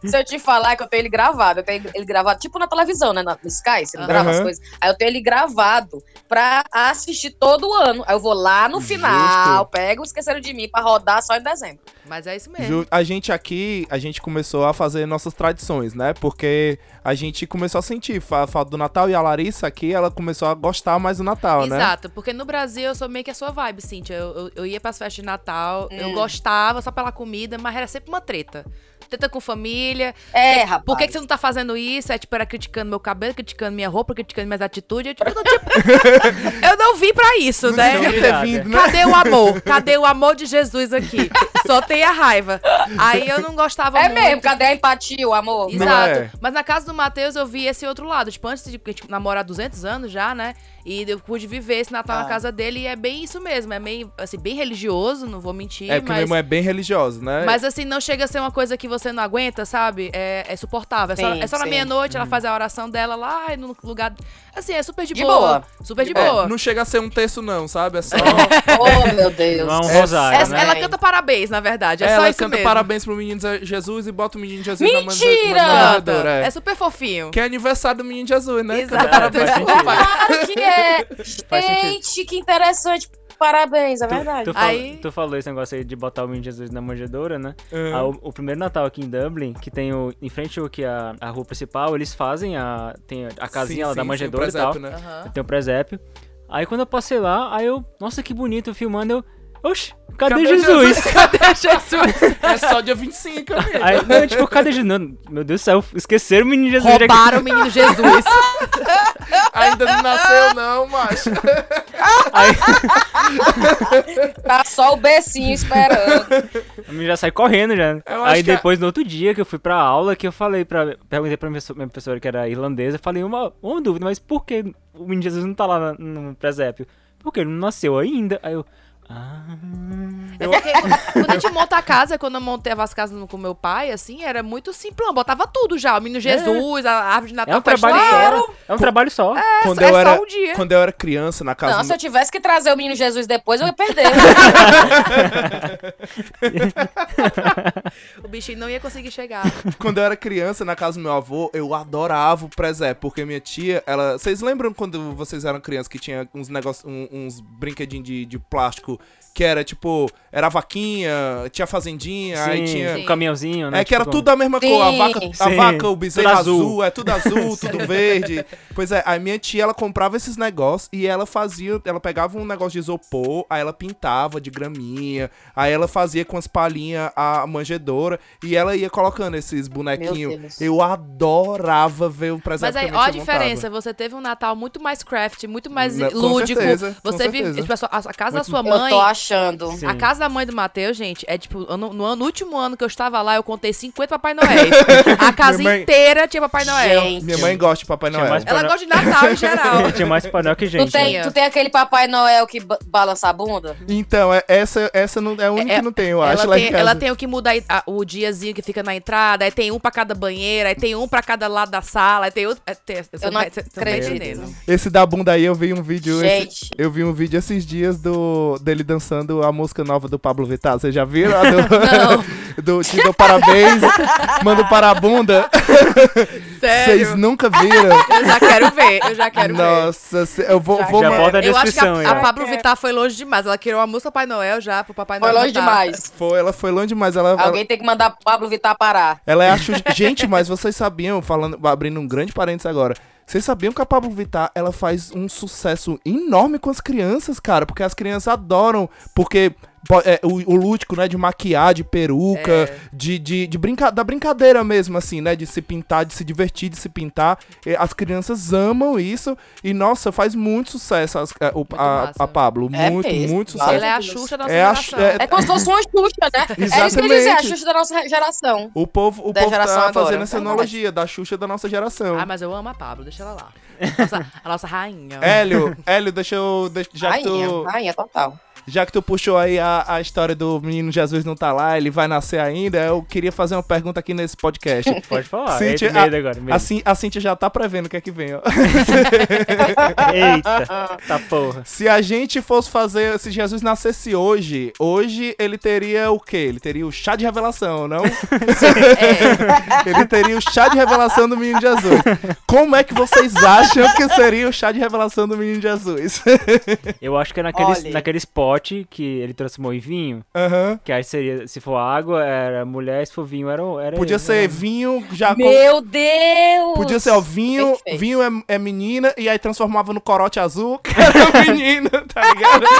Se eu te falar que eu tenho ele gravado, eu tenho ele gravado tipo na televisão, né? No Sky, você não grava as coisas. Aí eu tenho ele gravado pra assistir todo ano. Aí eu vou lá no final, Justo. Pego Esqueceram de Mim pra rodar só em dezembro. Mas é isso mesmo. Ju- a gente aqui, a gente começou a fazer nossas tradições, né? Porque a gente começou a sentir fa- falta do Natal e a Larissa aqui, ela começou a gostar mais do Natal, né? Exato, porque no Brasil eu sou meio que a sua vibe, Cíntia. Eu, eu, eu ia pras festas de Natal, eu Hum. gostava só pela comida, mas era sempre uma treta. Treta com família. É, rapaz. Por que, que você não tá fazendo isso? É tipo, era criticando meu cabelo, criticando minha roupa, criticando minhas atitudes. Eu, tipo, não, tipo, eu não vim pra isso, Não né? vindo, né? Cadê o amor? Cadê o amor de Jesus aqui? Só tem a raiva. Aí eu não gostava É muito. mesmo, cadê a empatia, o amor? Exato. é. Mas na casa do Matheus eu vi esse outro lado. Tipo, antes de tipo, namorar 200 anos já, né? E eu pude viver esse Natal Ah. na casa dele e é bem isso mesmo. É meio, assim, bem religioso, não vou mentir. É porque minha mas, irmã é bem religiosa, né? mas assim, não chega a ser uma coisa que você não aguenta, sabe? É, é suportável. É só, Sim, é só na meia-noite, ela faz a oração dela lá no lugar. Assim, é super de, De boa. boa. Super de De É, boa. não chega a ser um texto, não, sabe? É só. Oh, meu Deus. Não é um É- rosário, É- né? ela canta parabéns, na verdade. É só ela isso canta mesmo. parabéns pro menino Jesus e bota o menino Jesus Mentira! na manjedoura, É é. super fofinho. Que é aniversário do menino Jesus, né? Exato. Canta parabéns. Claro que é. Sentido. Gente, que interessante. Parabéns, é Tu, verdade. tu, falou, Aí- tu falou esse negócio aí de botar o menino Jesus na manjedoura, né? Uhum. Ah, o, o primeiro Natal aqui em Dublin, que tem o. Em frente ao que a, a rua principal, eles fazem a. Tem a casinha Sim, lá da sim, manjedoura sim, e tal. presépio, né? Aham. Tem o presépio. Aí quando eu passei lá, aí eu. Nossa, que bonito filmando, eu. Oxi, cadê, Cadê Jesus? Cadê Jesus? É só dia 25, amigo. Aí, não, tipo, cadê Jesus? Não, meu Deus do céu, esqueceram o menino Jesus. Roubaram o menino Jesus. Ainda não nasceu, não, macho. Aí Tá só o becinho esperando. a menina já sai correndo já. Aí a- depois, no outro dia que eu fui pra aula, que eu falei pra. Perguntei pra minha professora- que era irlandesa, falei uma, uma dúvida, mas por que o menino Jesus não tá lá no presépio? Porque ele não nasceu ainda. Aí eu. Ah. É porque quando a gente monta a casa, quando eu montava as casas com meu pai, assim, era muito simplão. Botava tudo já. O menino Jesus, a árvore de Natal. É um trabalho cachoeira. só. É um trabalho só. É, Quando é eu era- só um dia. Quando eu era criança, na casa Não, do se eu tivesse que trazer o menino Jesus depois, eu ia perder. O bichinho não ia conseguir chegar. Quando eu era criança, na casa do meu avô, eu adorava o presépio, porque minha tia, ela... Vocês lembram quando vocês eram crianças que tinha uns negócios, um- uns brinquedinhos de, de plástico que era, tipo, era a vaquinha, tinha a fazendinha, aí Sim, tinha... um caminhãozinho, né? É que era Tipo, tudo da mesma cor, a Sim. vaca, a Sim, vaca, o bezerro azul. azul. é tudo azul, tudo verde. Pois é, a minha tia, ela comprava esses negócios e ela fazia, ela pegava um negócio de isopor, aí ela pintava de graminha, aí ela fazia com as palhinhas a manjedoura e ela ia colocando esses bonequinhos. Eu adorava ver o presépio Mas aí, ó a tia montava. diferença. Você teve um Natal muito mais craft, muito mais Na- com lúdico. certeza, com você vive. certeza. Tipo, a, sua- a casa da Muito- sua Eu mãe. tô achando. Sim. A casa da mãe do Matheus, gente, é tipo, ano- no, ano- no último ano que eu estava lá, eu contei 50 Papai Noéis. A casa mãe- inteira tinha Papai Noel. Gente. Minha mãe gosta de Papai Noel. Ela Papai gosta de Natal em geral. Tinha mais painel que Tu gente. tem, tu tem aquele Papai Noel que ba- balança a bunda? Então, é- essa, essa não, é a única É- que não tem, eu acho, ela, lá tem, em casa. ela tem o que muda aí, a- o diazinho que fica na entrada, aí tem um pra cada banheira, aí tem um pra cada lado da sala, aí tem outro. é, tem- você Eu não acredito. Esse da bunda aí, eu vi um vídeo... esse- Gente. Eu vi um vídeo esses dias do dele dançando a música nova do Pablo Vittar. Vocês já viram? A do, do Te dou parabéns, mando para a bunda. sério. Vocês nunca viram? Eu já quero ver, eu já quero ver. Nossa, eu vou, Já- vou já bota a Eu acho que descrição aí. a, a. Pablo Vittar foi longe demais. Ela criou uma música Papai Noel já pro Papai Foi Noel. longe cantar. demais. Foi, ela foi longe demais. Ela, ela, Alguém tem que mandar Pablo Vittar parar. ela é a. Gente, mas vocês sabiam, falando, abrindo um grande parênteses agora. Vocês sabiam que a Pablo Vittar, ela faz um sucesso enorme com as crianças, cara? Porque as crianças adoram, porque po- é, o, o lúdico, né, de maquiar, de peruca, É. de, de, de brinca da brincadeira mesmo, assim, né, de se pintar, de se divertir, de se pintar. E as crianças amam isso e, nossa, faz muito sucesso as- a, o- a, massa. a Pablo. É muito, mesmo, muito sucesso. Ela é a Xuxa da nossa É a geração. Xu- é- É como se fosse uma Xuxa, né? É isso que eu ia dizer, a Exatamente. Xuxa da nossa geração. O povo, o Da povo tá agora. fazendo essa analogia da Xuxa da nossa geração. Ah, mas eu amo a Pablo, deixa ela lá. Nossa- a nossa rainha. Hélio, Hélio, deixa eu. deixa- já Rainha, tu. rainha total. Já que tu puxou aí a, a história do menino Jesus não tá lá, ele vai nascer ainda, eu queria fazer uma pergunta aqui nesse podcast. Pode falar. Cíntia, Cíntia, medo agora. Medo. A, Cin- a Cintia já tá prevendo o que é que vem, ó. Eita, tá porra. Se a gente fosse fazer, se Jesus nascesse hoje, hoje ele teria o quê? Ele teria o chá de revelação, não? É, Ele teria o chá de revelação do menino Jesus. Como é que vocês acham que seria o chá de revelação do menino Jesus? Eu acho que é naquele, Olha. naquele spot que ele transformou em vinho. Aham. Que aí seria, se for água, era mulher, se for vinho, era. era Podia ele, ser né? vinho já com... Meu Deus! Podia ser, ó, vinho, Perfeito. vinho é, é menina e aí transformava no corote azul, que era menina, tá ligado?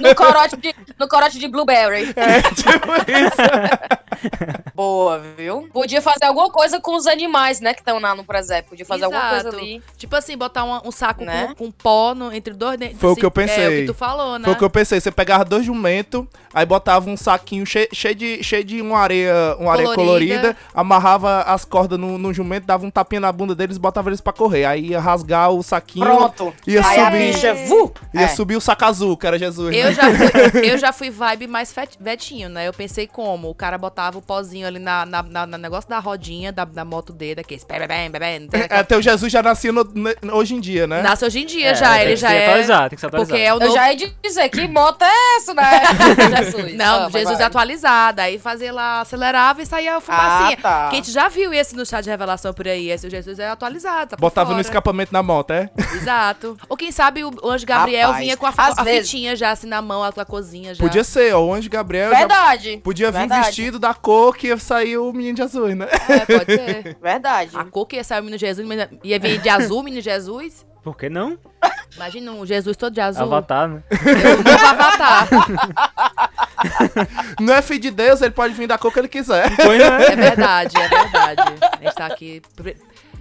No corote de, no corote de blueberry. É tipo isso. Boa, viu? Podia fazer alguma coisa com os animais, né? Que estão lá no presépio. Podia fazer alguma coisa Exato. ali. Tipo assim, botar um, um saco Né? com, com pó no- entre dois dentes. Foi o assim, que eu É o pensei. que tu falou, né? Foi o que eu pensei, você pegava dois jumentos, aí botava um saquinho cheio, cheio de, cheio de uma areia, uma areia Colorida. colorida, amarrava as cordas no, no jumento, dava um tapinha na bunda deles e botava eles pra correr. Aí ia rasgar o saquinho, Pronto. ia Aí a subir, bicha, vu! ia É. subir o saco azul, que era Jesus. Eu né? já, fui, eu já fui vibe mais vetinho, né? Eu pensei como? O cara botava o pozinho ali na, na, na- no negócio da rodinha da, da moto dele. É, Até o Jesus já nascia no- ne- hoje em dia, né? Nasce hoje em dia É, já, tem ele que já é. atualizar, tem que se atualizar. Porque é o Eu novo. já ia dizer, que moto é essa, né? Jesus. Não, Ah, vai, Jesus vai. atualizada. Aí fazia lá, acelerava e saía a fumacinha. Ah, tá. Que a gente já viu esse no chá de revelação por aí. Esse o Jesus é atualizado. Tá Botava no fora. escapamento na moto, é? Exato. Ou quem sabe o anjo Gabriel Rapaz, vinha com a, a vezes- fitinha já assim na mão, a, a cozinha já. Podia ser, ó, o anjo Gabriel já Verdade. podia vir Verdade. vestido da cor que ia sair o menino Jesus, né? É, pode ser. Verdade. A cor que ia sair o menino Jesus, mas ia vir de azul, menino Jesus. Por que não? Imagina um Jesus todo de azul. Avatar, né? Eu não vou avatar. Não é filho de Deus, ele pode vir da cor que ele quiser. Foi, né? É verdade, é verdade. A gente tá aqui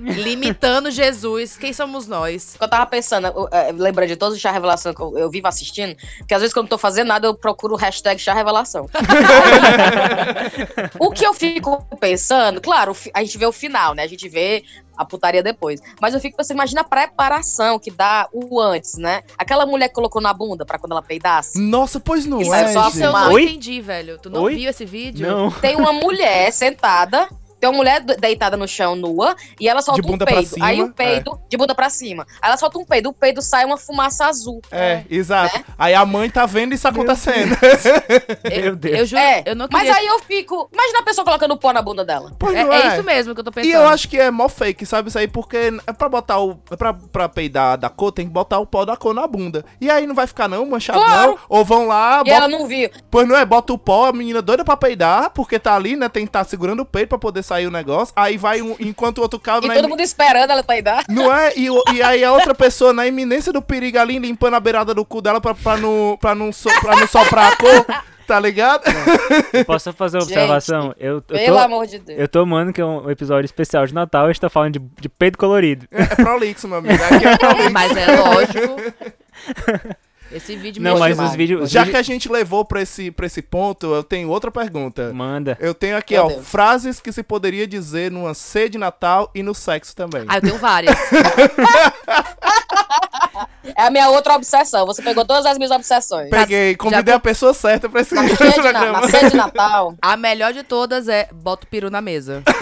limitando Jesus. Quem somos nós? Eu tava pensando, eu, é, lembrando de todos os chá revelação que eu, eu vivo assistindo, que às vezes quando eu não tô fazendo nada, eu procuro o hashtag chá revelação. o que eu fico pensando, claro, a gente vê o final, né? A gente vê a putaria depois. Mas eu fico pensando, imagina a preparação que dá o antes, né? Aquela mulher que colocou na bunda pra quando ela peidasse. Nossa, pois não Isso é, é só gente. Isso eu não Oi? entendi, velho. Tu não Oi? viu esse vídeo? Não. Tem uma mulher sentada. Tem uma mulher de- deitada no chão nua e ela solta De bunda um pra peido. cima, Aí o peido, de bunda pra cima. Aí ela solta um peido, o peido sai uma fumaça azul. É, exato. Né? Aí a mãe tá vendo isso acontecendo. Eu, Meu Deus. eu juro, É, eu não Mas queria. aí eu fico. Imagina a pessoa colocando pó na bunda dela. Pois é, não é isso mesmo que eu tô pensando. E eu acho que é mó fake, sabe isso aí? Porque é pra botar o. é Pra, pra peidar da cor, tem que botar o pó da cor na bunda. E aí não vai ficar não, manchado Claro. não. Ou vão lá, E bota, ela não viu. pois não é, bota o pó, a menina doida pra peidar, porque tá ali, né? Tem que tá segurando o peito pra poder sair o negócio. Aí vai um, enquanto o outro cara E todo imi- mundo esperando ela peidar. Não é? E, e aí a outra pessoa na iminência do perigo ali, limpando a beirada do cu dela pra, pra, não, pra, não, so, pra não soprar a cor, tá ligado? Eu Posso só fazer uma Gente, observação? Eu, eu, Pelo tô, amor de Deus. eu tô amando que é um episódio especial de Natal e a gente tá falando de, de peito colorido. É prolixo, meu amigo. É prolixo. Mas é lógico. Esse vídeo Não, me mas demais. os vídeos. os Já vídeos- que a gente levou pra esse, pra esse ponto, eu tenho outra pergunta. Manda. Eu tenho aqui, Meu ó, Deus. frases que se poderia dizer numa ceia de Natal e no sexo também. Ah, eu tenho várias. É a minha outra obsessão. Você pegou todas as minhas obsessões. Peguei, convidei já a pessoa certa pra esse Na de, na, de Natal. A melhor de todas é bota o peru na mesa.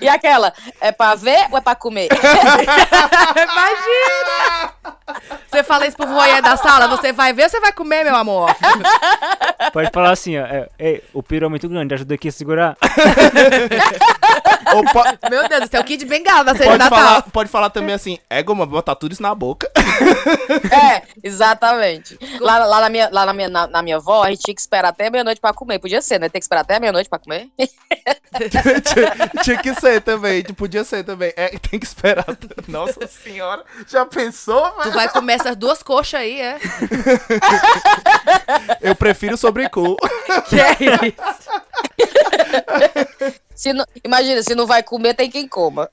E aquela, é pra ver ou é pra comer? Imagina! Você fala isso pro voyeur da sala, você vai ver ou você vai comer, meu amor? Pode falar assim, ó. é, Ei, o piro é muito grande, ajuda aqui a segurar. Ou po- Meu Deus, esse é o Kid Bengala da ceia de pode, Natal. falar, pode falar também assim, é goma, botar tudo isso na boca. É, exatamente. Lá, lá, na, minha, lá na, minha, na, na minha avó, a gente tinha que esperar até meia-noite pra comer. Podia ser, né? Tem que esperar até meia-noite pra comer. tinha, tinha que ser também, podia ser também. É, tem que esperar. Nossa senhora, já pensou, Tu mano? vai comer essas duas coxas aí, é? Eu prefiro sobrecu. Que é isso? Se não- imagina, se não vai comer, tem quem coma.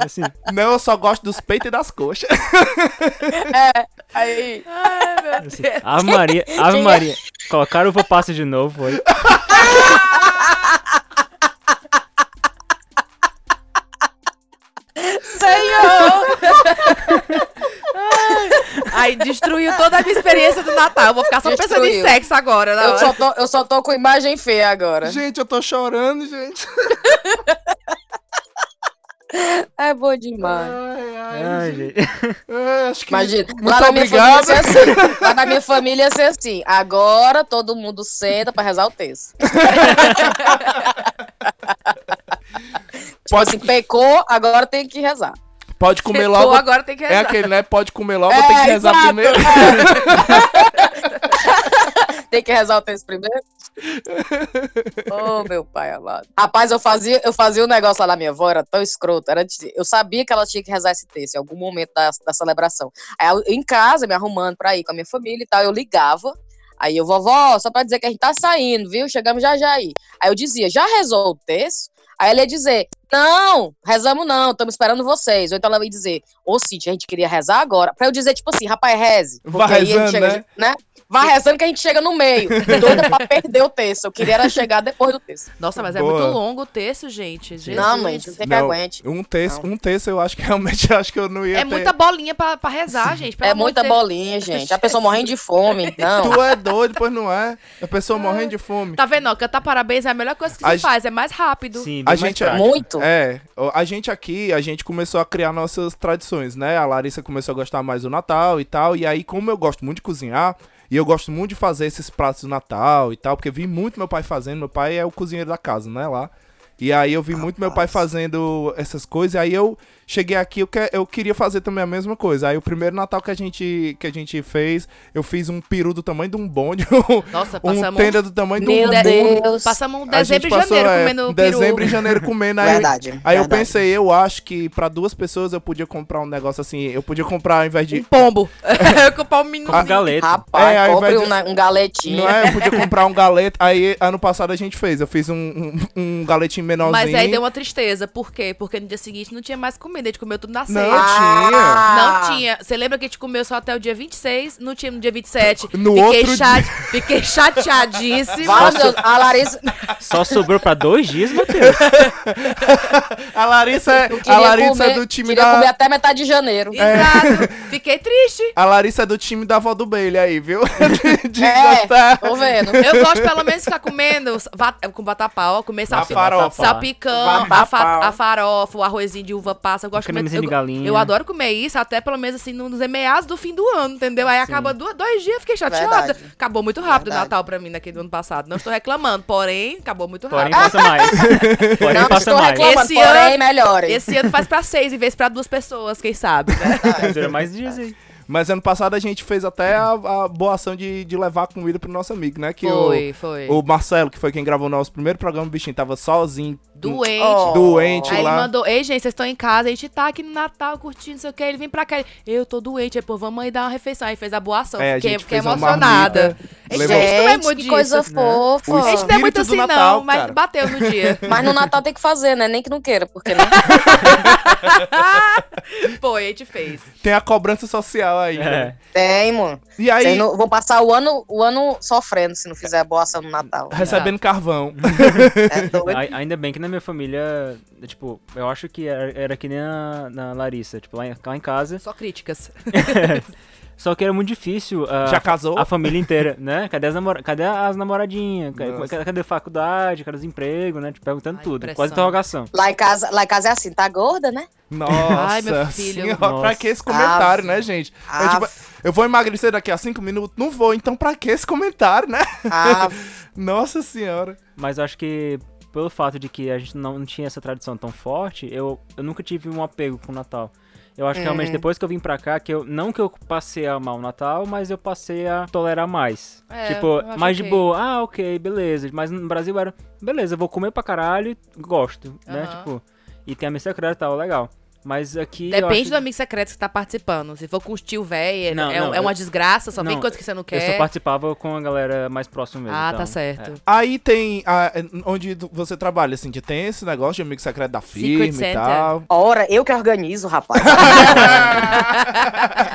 Assim, Não, eu só gosto dos peitos e das coxas. Aí, Ai, meu assim. Deus. Ave Maria, Ave Maria. Colocaram o uva passa de novo, foi. Senhor! Destruiu toda a minha experiência do Natal. Eu vou ficar só pensando em Destruiu. sexo agora. Eu só, tô, eu só tô com imagem feia agora. Gente, eu tô chorando, gente. É bom demais. Ai, ai, Ai, gente. gente. É, acho que... Imagina, Muito lá na minha obrigado. família ia ser assim. Lá na minha família ia ser assim. Agora todo mundo senta pra rezar o texto. Tipo assim, pecou, agora tem que rezar. Pode comer Secou, logo. agora tem que É rezar. aquele, né? Pode comer logo, É, tem que rezar exato, primeiro. Tem que rezar o texto primeiro? oh, meu pai amado. Rapaz, eu fazia, eu fazia um negócio lá na minha avó, era tão escroto. Era de- eu sabia que ela tinha que rezar esse texto em algum momento da, da celebração. Aí eu, em casa, me arrumando pra ir com a minha família e tal, eu ligava. Aí eu, vovó, só pra dizer que a gente tá saindo, viu? Chegamos já já aí. Aí eu dizia, já rezou o texto? Aí ela ia dizer, não, rezamos não, estamos esperando vocês. Ou então ela ia dizer, ô Cintia, a gente queria rezar agora. Pra eu dizer, tipo assim, rapaz, reze. Vai Porque aí a gente rezando, chega, né? Vai rezando que a gente chega no meio. Doida pra perder o texto. Eu queria era chegar depois do texto. Nossa, mas é Boa. muito longo o texto, gente. Jesus. Não, mãe, não tem que aguente. Um terço, um terço eu acho que realmente acho que eu não ia É ter. muita bolinha pra, pra rezar, gente. É muita Deus. bolinha, gente. A pessoa morrendo de fome. Não. Tu é doido, pois não é? A pessoa morrendo de fome. Tá vendo? ó, Cantar parabéns é a melhor coisa que A se faz. É mais rápido. Sim, A gente- prático. Muito. É, a gente aqui, a gente começou a criar nossas tradições, né? A Larissa começou a gostar mais do Natal e tal. E aí, como eu gosto muito de cozinhar, e eu gosto muito de fazer esses pratos do Natal e tal, porque vi muito meu pai fazendo. Meu pai é o cozinheiro da casa, né? Lá. E aí eu vi muito meu pai fazendo essas coisas. E aí eu cheguei aqui, eu, que, eu queria fazer também a mesma coisa. Aí o primeiro Natal que a gente, que a gente fez, eu fiz um peru do tamanho de um bonde, Nossa, um passamos, tenda do tamanho de um Meu de- mundo. Deus. passamos um dezembro e passou, janeiro é, comendo peru. dezembro e janeiro comendo. Aí, Verdade. Aí eu verdade. pensei, eu acho que pra duas pessoas eu podia comprar um negócio assim, eu podia comprar ao invés Um de. pombo. Eu comprar um menino. Com galeta. Rapaz, É, compre um, de- na- um galetinho. Não é? Eu podia comprar um galeta. Aí ano passado a gente fez. Eu fiz um, um, um galetinho menorzinho. Mas aí deu uma tristeza. Por quê? Porque no dia seguinte não tinha mais comida. A gente comeu tudo na ceia. Não tinha. Não tinha. Você lembra que a gente comeu só até o dia 26? Não tinha no dia 27. No Fiquei outro chate- Fiquei chateadíssima. Deus, a Larissa Só sobrou pra dois dias, Matheus. A Larissa, é- a Larissa comer, é do time queria comer da. até metade de janeiro. Exato. Fiquei triste. A Larissa é do time da avó do Bailey aí, viu? De, de É, gostar. tô vendo. Eu gosto pelo menos de ficar comendo com batapau, comer salpi farofa. salpicão, Vatapau. a, fa- a farofa, o arrozinho de uva passa. Eu gosto de comer. De Eu, galinha. eu adoro comer isso, até pelo menos assim, nos meados do fim do ano, entendeu? Aí acaba do- dois dias, fiquei chateada. Verdade. Acabou muito rápido o. Natal pra mim naquele ano passado. Não estou reclamando, porém, acabou muito Porém, rápido. faça mais. Porém, Não faça estou mais. reclamando, Esse porém, ano- melhore. Esse ano faz pra seis em vez pra duas pessoas, quem sabe, né? Dura mais dias aí. Mas ano passado a gente fez até a, a boa ação de, de levar comida pro nosso amigo, né? Que Foi, foi. o, o Marcelo, que foi quem gravou o nosso primeiro programa, o bichinho tava sozinho. Doente. Oh. Doente Aí ele lá. mandou, ei, gente, vocês estão em casa, a gente tá aqui no Natal curtindo, não sei o que. Ele vem pra cá. Ele, eu tô doente, aí, pô, vamos aí dar uma refeição. Aí fez a boa ação. É, a fiquei fiquei emocionada. marmita, A gente, levou- a gente não é muito que disso. coisa né? fofa. O A gente não é muito assim, Natal, não, mas cara. bateu no dia. Mas no Natal tem que fazer, né? Nem que não queira, porque né? Pô, a gente fez. Tem a cobrança social aí. É. né? Tem, mano. E aí, Vocês não- vou passar o ano, o ano sofrendo se não fizer boa ação no Natal. recebendo carvão. É doido. Ai- Ainda bem que na minha família, tipo, eu acho que era, era que nem a, na Larissa, tipo, lá em, lá em casa. Só críticas. Só que era muito difícil a, Já casou? a família inteira, né? Cadê as, namora cadê as namoradinhas? Cadê, Nossa. cadê a faculdade? Cadê os empregos, né? Tipo, perguntando Ai, tudo. impressão. Quase interrogação. Lá em casa, lá em casa é assim, tá gorda, né? Nossa Ai, meu filho. senhora, pra Nossa. que esse comentário, Ave. né, gente? Eu, Ah, tipo, eu vou emagrecer daqui a cinco minutos? Não vou, então pra que esse comentário, né? ah, Nossa senhora. Mas eu acho que pelo fato de que a gente não, tinha essa tradição tão forte, eu, eu nunca tive um apego com o Natal. Eu acho que realmente depois que eu vim pra cá, que eu não que eu passei a amar o Natal, mas eu passei a tolerar mais. É, tipo, mais de boa. Ah, ok, beleza. Mas no Brasil era, beleza, eu vou comer pra caralho e gosto, né? Aham. Tipo, e tem a minha secreta e tal, legal. Mas aqui eu Depende acho... do amigo secreto que tá participando. Se for com os tio velho, Não, é, não, é uma eu- desgraça, só vem não, coisa que você não Eu quer. só participava com a galera mais próxima mesmo. Ah, então, tá certo. é. Aí tem, a- onde você trabalha, assim, que tem esse negócio de amigo secreto da firma e Center. tal. ora, eu que organizo, rapaz.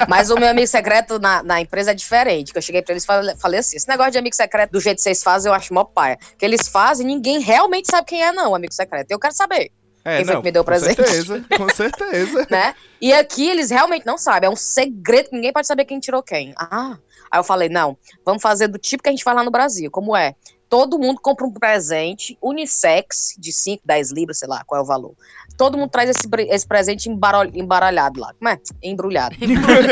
Mas o meu amigo secreto na, na empresa é diferente. Que eu cheguei pra eles e falei, falei assim: esse negócio de amigo secreto, do jeito que vocês fazem, eu acho mó paia. Que eles fazem, ninguém realmente sabe quem é, não, amigo secreto. Eu quero saber. É, Quem foi não, que me deu com presente? certeza, com certeza. né? E aqui eles realmente não sabem, é um segredo que ninguém pode saber quem tirou quem. Ah, aí eu falei, não, vamos fazer do tipo que a gente faz lá no Brasil, como é? Todo mundo compra um presente unissex de 5, 10 libras, sei lá qual é o valor. Todo mundo traz esse, esse presente embaralhado, embaralhado lá. Como é? Embrulhado.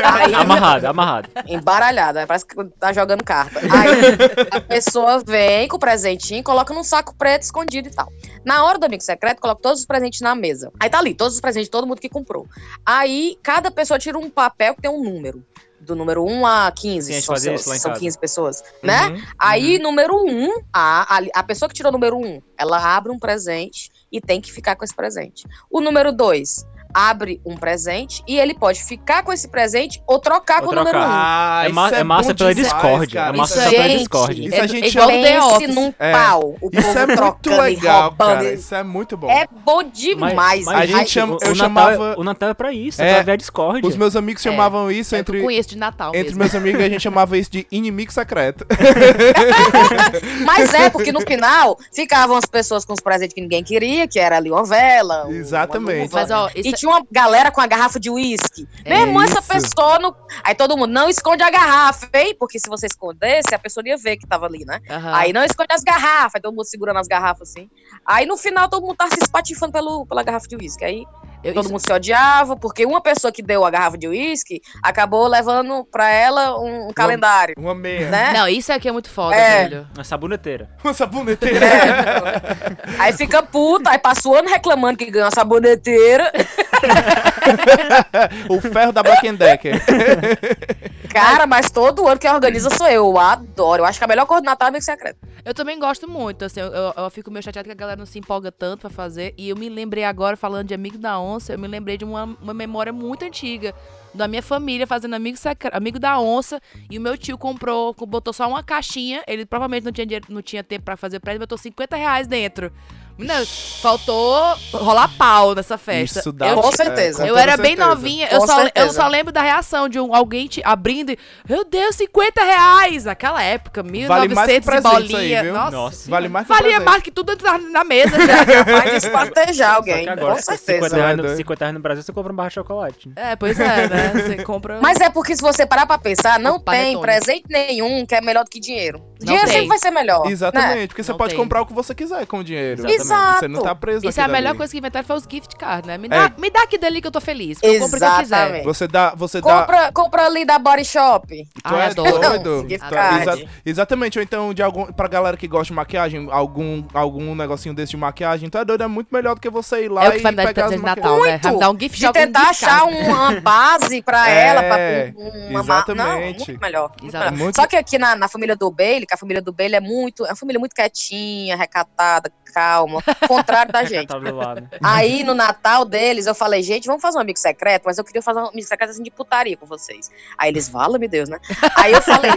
Aí- Amarrado, amarrado. Embaralhada, parece que tá jogando carta. Aí a pessoa vem com o presentinho, coloca num saco preto escondido e tal. Na hora do amigo secreto, coloca todos os presentes na mesa. Aí tá ali, todos os presentes de todo mundo que comprou. Aí cada pessoa tira um papel que tem um número. Do número 1 a 15. Sim, a são, isso lá são casa. 15 pessoas, né? Uhum. Aí, número 1, a, a, a pessoa que tirou o número 1, ela abre um presente e tem que ficar com esse presente. O número 2 abre um presente e ele pode ficar com esse presente ou trocar Ou com o número 1. trocar. Ah, É, ma- isso é massa pela Discord. cara. É massa Isso só pela Gente, Discord. Isso a É- gente é igual The Pense num É. pau. O Isso povo é muito legal, cara. Isso é muito bom. É bom demais. A gente Ai, chama- o, eu o chamava- Natal, é- o Natal é pra isso, É. é pra ver a Discord. Os meus amigos chamavam isso É, entre, eu conheço de Natal entre mesmo. meus amigos, a gente chamava isso de inimigo secreto. Mas é, porque no final ficavam as pessoas com os presentes que ninguém queria, que era ali uma vela. uma Exatamente. luva. Mas, ó, isso é- tinha uma galera com a garrafa de uísque. É Meu irmão, essa pessoa. Não... Aí todo mundo, não esconde a garrafa, hein? Porque se você escondesse, a pessoa ia ver que tava ali, né? Aham. Aí não esconde as garrafas, aí todo mundo segurando as garrafas assim. Aí no final todo mundo tá se espatifando pelo, pela garrafa de uísque. Aí Eu- todo isso- mundo se odiava, porque uma pessoa que deu a garrafa de uísque acabou levando pra ela um, um calendário, Uma meia. né? Não, isso aqui é muito foda, É. velho. Uma saboneteira. Uma saboneteira. Aí fica puta, aí passa o ano reclamando que ganhou a saboneteira. o ferro da Black Decker. Cara, mas todo ano quem organiza sou eu. Eu adoro. Eu acho que a melhor coordenadora é amigo secreto. Eu também gosto muito, assim, eu, eu, eu fico meio chateada que a galera não se empolga tanto pra fazer. E eu me lembrei agora, falando de Amigo da Eu me lembrei de uma, uma memória muito antiga da minha família fazendo amigo, secre- amigo da onça. E o meu tio comprou, co- botou só uma caixinha. Ele provavelmente não tinha, dinheiro, não tinha tempo pra fazer pra ele, botou 50 reais dentro. Menina, faltou rolar pau nessa festa. Isso dá eu, Com certeza. eu era bem certeza. novinha, eu Com só, eu só lembro da reação de um, alguém te abrindo e. Meu Deus, 50 reais! Naquela época, 1900 Vale mais que presente isso bolinha. aí, viu? Nossa, Nossa. Vale mais que valia presente. mais que tudo na, na mesa. já. Capaz de espartejar alguém. agora, Com 50 certeza. reais, Doido. no, 50 reais no Brasil, você compra uma barra de chocolate. é, pois é, né? Você compra. Mas é porque se você parar pra pensar, não O panetone. tem presente nenhum que é melhor do que dinheiro. dinheiro tem. sempre vai ser melhor. né? Exatamente, porque você Não pode tem. comprar o que você quiser com o dinheiro. Exatamente. Você não tá preso Isso é a naquilo melhor coisa que inventaram foi os gift cards, né? Me dá, É. me dá aquilo ali que eu tô feliz. Eu compro o que eu quiser. Você dá, você dá... Compra, compra ali da Body Shop. Tu Ai, é adoro. doido. Gift Tu- card. exa- exatamente, ou então de algum, pra galera que gosta de maquiagem, algum, algum negocinho desse de maquiagem, tu é doido, é muito melhor do que você ir lá É e de pegar as presente de maquiagens. Natal, né? Muito. Um gift De tentar achar uma base pra É, ela, pra um- uma ma- Não, exatamente. muito melhor. muito Exatamente. melhor. Muito- Só que aqui na, na família do Bailey, que a família do Bailey é muito. É uma família muito quietinha, recatada, calma. Contrário da gente. Aí no Natal deles, eu falei, gente, vamos fazer um amigo secreto, mas eu queria fazer um amigo secreto assim de putaria com vocês. Aí eles, vala-me Deus, né? Aí eu falei,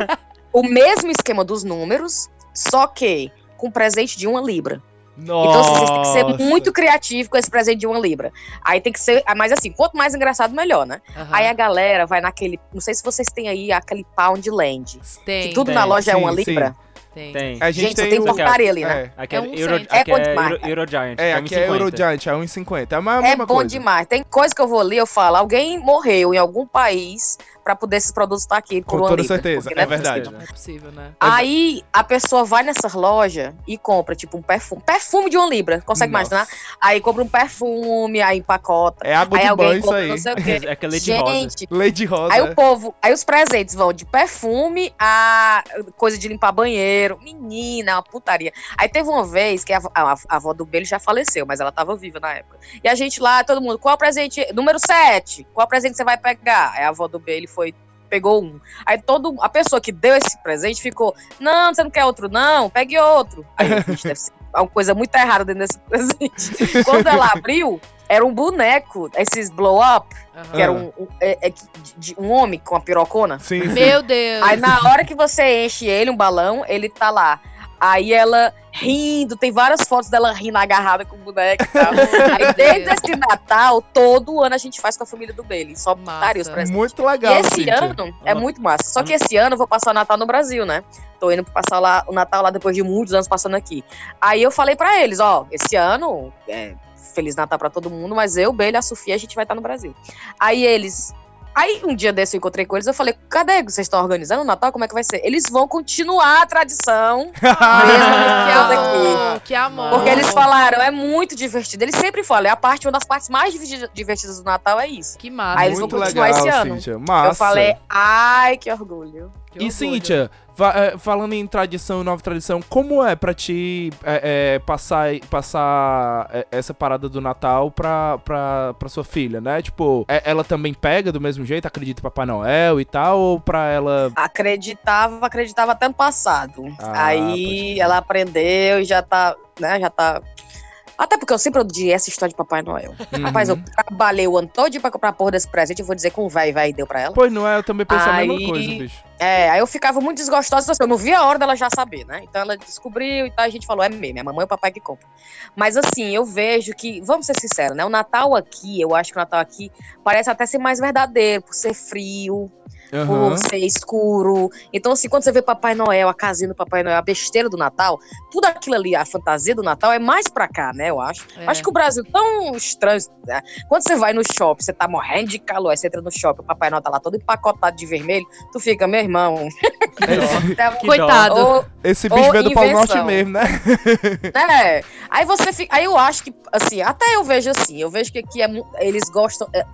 o mesmo esquema dos números, só que com presente de uma libra. Nossa. Então assim, vocês têm que ser muito criativo com esse presente de uma libra. Aí tem que ser, mas assim, quanto mais engraçado, melhor, né? Aham. Aí a galera vai naquele, não sei se vocês têm aí aquele Poundland, Tem, que tudo tem. na loja é uma Sim, libra. Tem. Tem. A gente, Gente, tem, tem um- porcaria ali, né? É, Aqui É é, um Euro, aqui É bom é demais, Euro. Eurogiant. é, é aqui é 1,50. Eurogiant, é 1,50. É a É bom coisa. demais. Tem coisa que eu vou ali, eu falo, alguém morreu em algum país pra poder esses produtos estar aqui por Com uma toda libra, certeza, não é verdade. possível. Não é possível, né? Aí a pessoa vai nessa loja e compra, tipo, um perfume. Perfume de uma libra, consegue Nossa. imaginar? Aí compra um perfume, aí empacota. É água aí de alguém banho isso compra aí. não sei o quê. É que é rosa. Gente, Lady Rosa. aí é. o povo, aí os presentes vão de perfume a coisa de limpar banheiro. Menina, é uma putaria. Aí teve uma vez que a, a- a avó do Belo já faleceu, mas ela tava viva na época. E a gente lá, todo mundo, qual presente? Número 7. Qual presente você vai pegar? Aí a avó do Belo foi pegou um. Aí todo a pessoa que deu esse presente ficou: "Não, você não quer outro não? Pegue outro". Aí eu, "Vixe, deve ser uma coisa muito errada dentro desse presente. Quando ela abriu, era um boneco, esses blow up, Aham. que era um, um, é- é de- de um homem com uma pirocona. Sim, sim. Meu Deus. Aí na hora que você enche ele, um balão, ele tá lá. Aí ela rindo, tem várias fotos dela rindo agarrada com o boneco e tal. Aí desde esse Natal, todo ano a gente faz com a família do Bailey. Só putaria os presentes. Muito legal, E esse Cíntia. ano é muito massa. Só que esse ano eu vou passar o Natal no Brasil, né? Tô indo passar lá, o Natal lá depois de muitos anos passando aqui. Aí eu falei pra eles, ó, esse ano, é, Feliz Natal pra todo mundo, mas eu, Bela e a Sofia, a gente vai estar no Brasil. Aí eles. Aí um dia desse eu encontrei com eles, eu falei, cadê? Vocês estão organizando o Natal? Como é que vai ser? Eles vão continuar a tradição. Ah, que Mesmo amor, que amor. Porque eles falaram, é muito divertido. Eles sempre falam, é a parte, uma das partes mais diverti- divertidas do Natal é isso. Que massa. Aí eles vão Muito continuar legal, esse ano. Cíntia. Massa. Eu falei, ai, que orgulho. Que E orgulho. Cíntia, é, falando em tradição e nova tradição, como é pra ti é, é, passar, passar essa parada do Natal pra, pra, pra sua filha, né? Tipo, é- ela também pega do mesmo jeito, acredita em Papai Noel e tal, ou pra ela... Acreditava, acreditava até no passado. Ah, Aí ela aprendeu e já tá, né, já tá... Até porque eu sempre odiei essa história de Papai Noel. Uhum. Rapaz, eu trabalhei o ano todo pra comprar porra desse presente, eu vou dizer com o véi, véi deu pra ela. Pois não é, eu também pensei a mesma Aí- coisa, bicho. É, aí eu ficava muito desgostosa, então, assim, eu não via a hora dela já saber, né? Então ela descobriu e tal, a gente falou, é mesmo, é a mamãe e o papai que compra. Mas assim, eu vejo que, vamos ser sinceros, né? O Natal aqui, eu acho que o Natal aqui parece até ser mais verdadeiro, por ser frio, Aham. por ser escuro. Então, assim, quando você vê Papai Noel, a casinha do Papai Noel, a besteira do Natal, tudo aquilo ali, a fantasia do Natal é mais pra cá, né? Eu acho. É. Acho que o Brasil tão estranho. né? Quando você vai no shopping, você tá morrendo de calor, aí você entra no shopping, o Papai Noel tá lá todo empacotado de vermelho, tu fica, meu irmão. Esse, tá- Coitado. Ou- esse bicho veio do Polo Norte mesmo, né? É. Aí você fica. Aí eu acho que, assim, até eu vejo assim, eu vejo que aqui é, eles gostam. é, é,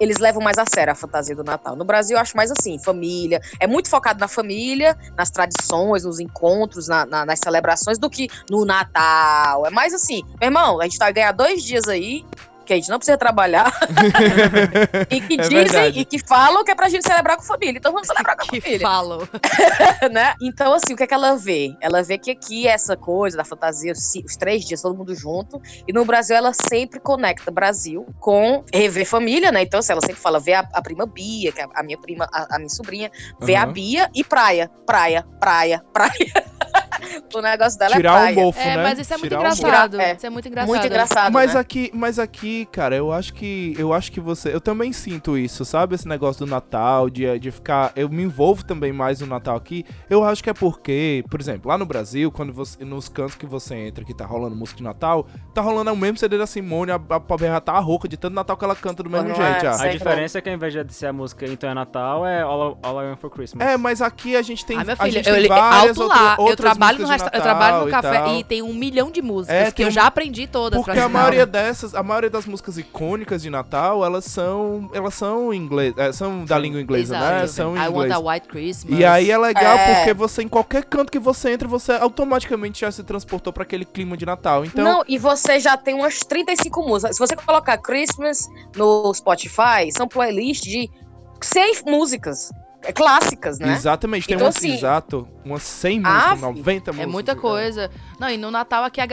eles levam mais a sério a fantasia do Natal. No Brasil, eu acho mais assim, família. É muito focado na família, nas tradições, nos encontros, na- na- nas celebrações, do que no Natal. É mais assim, meu irmão, a gente vai ganhar dois dias aí. Que a gente não precisa trabalhar. e que É dizem verdade. e que falam que é pra gente celebrar com família. Então vamos celebrar com a Que família. falam. né? Então, assim, o que é que ela vê? Ela vê que aqui é essa coisa da fantasia, os três dias, todo mundo junto. E no Brasil, ela sempre conecta Brasil com rever família, né? Então, assim, ela sempre fala, vê a, a prima Bia, que é a minha prima, a, a minha sobrinha, vê a Aham. Bia e praia, praia, praia, praia. O negócio dela Tirar é o praia. mofo, É, né? mas isso é muito Tirar o mofo. engraçado. É. Isso é muito engraçado. Muito engraçado, Mas né? aqui, mas aqui, cara, eu acho que eu acho que você, eu também sinto isso, sabe? Esse negócio do Natal, de, de ficar, eu me envolvo também mais no Natal aqui. Eu acho que é porque, por exemplo, lá no Brasil, quando você nos cantos que você entra, que tá rolando música de Natal, tá rolando o mesmo CD da Simone, a, a pobre já tá a rouca de tanto Natal que ela canta do mesmo Não jeito, é. A diferença é que ao invés de ser a música Então é Natal, é All, I- All I Want for Christmas. É, mas aqui a gente tem, Ai, minha a filha, gente eu, tem eu várias lá, eu outras trabalho no músicas de resta- eu trabalho no café tal. e, tem um milhão de músicas É, que eu um- já aprendi todas. Porque pra a maioria dessas, a maioria das músicas icônicas de Natal, elas são, elas são inglês, é, são da língua inglesa, né? Exato. São em I want inglês. a white Christmas. E aí é legal É. porque você em qualquer canto que você entra, você automaticamente já se transportou pra aquele clima de Natal. Então, Não, e você já tem umas 35 músicas. Se você colocar Christmas no Spotify, são playlists de 100 músicas clássicas, né? exatamente, tem Então, umas, assim, exato, umas 100 Ah, músicas, fi, 90 músicas. É muita cara. coisa. Não, e no Natal aqui, a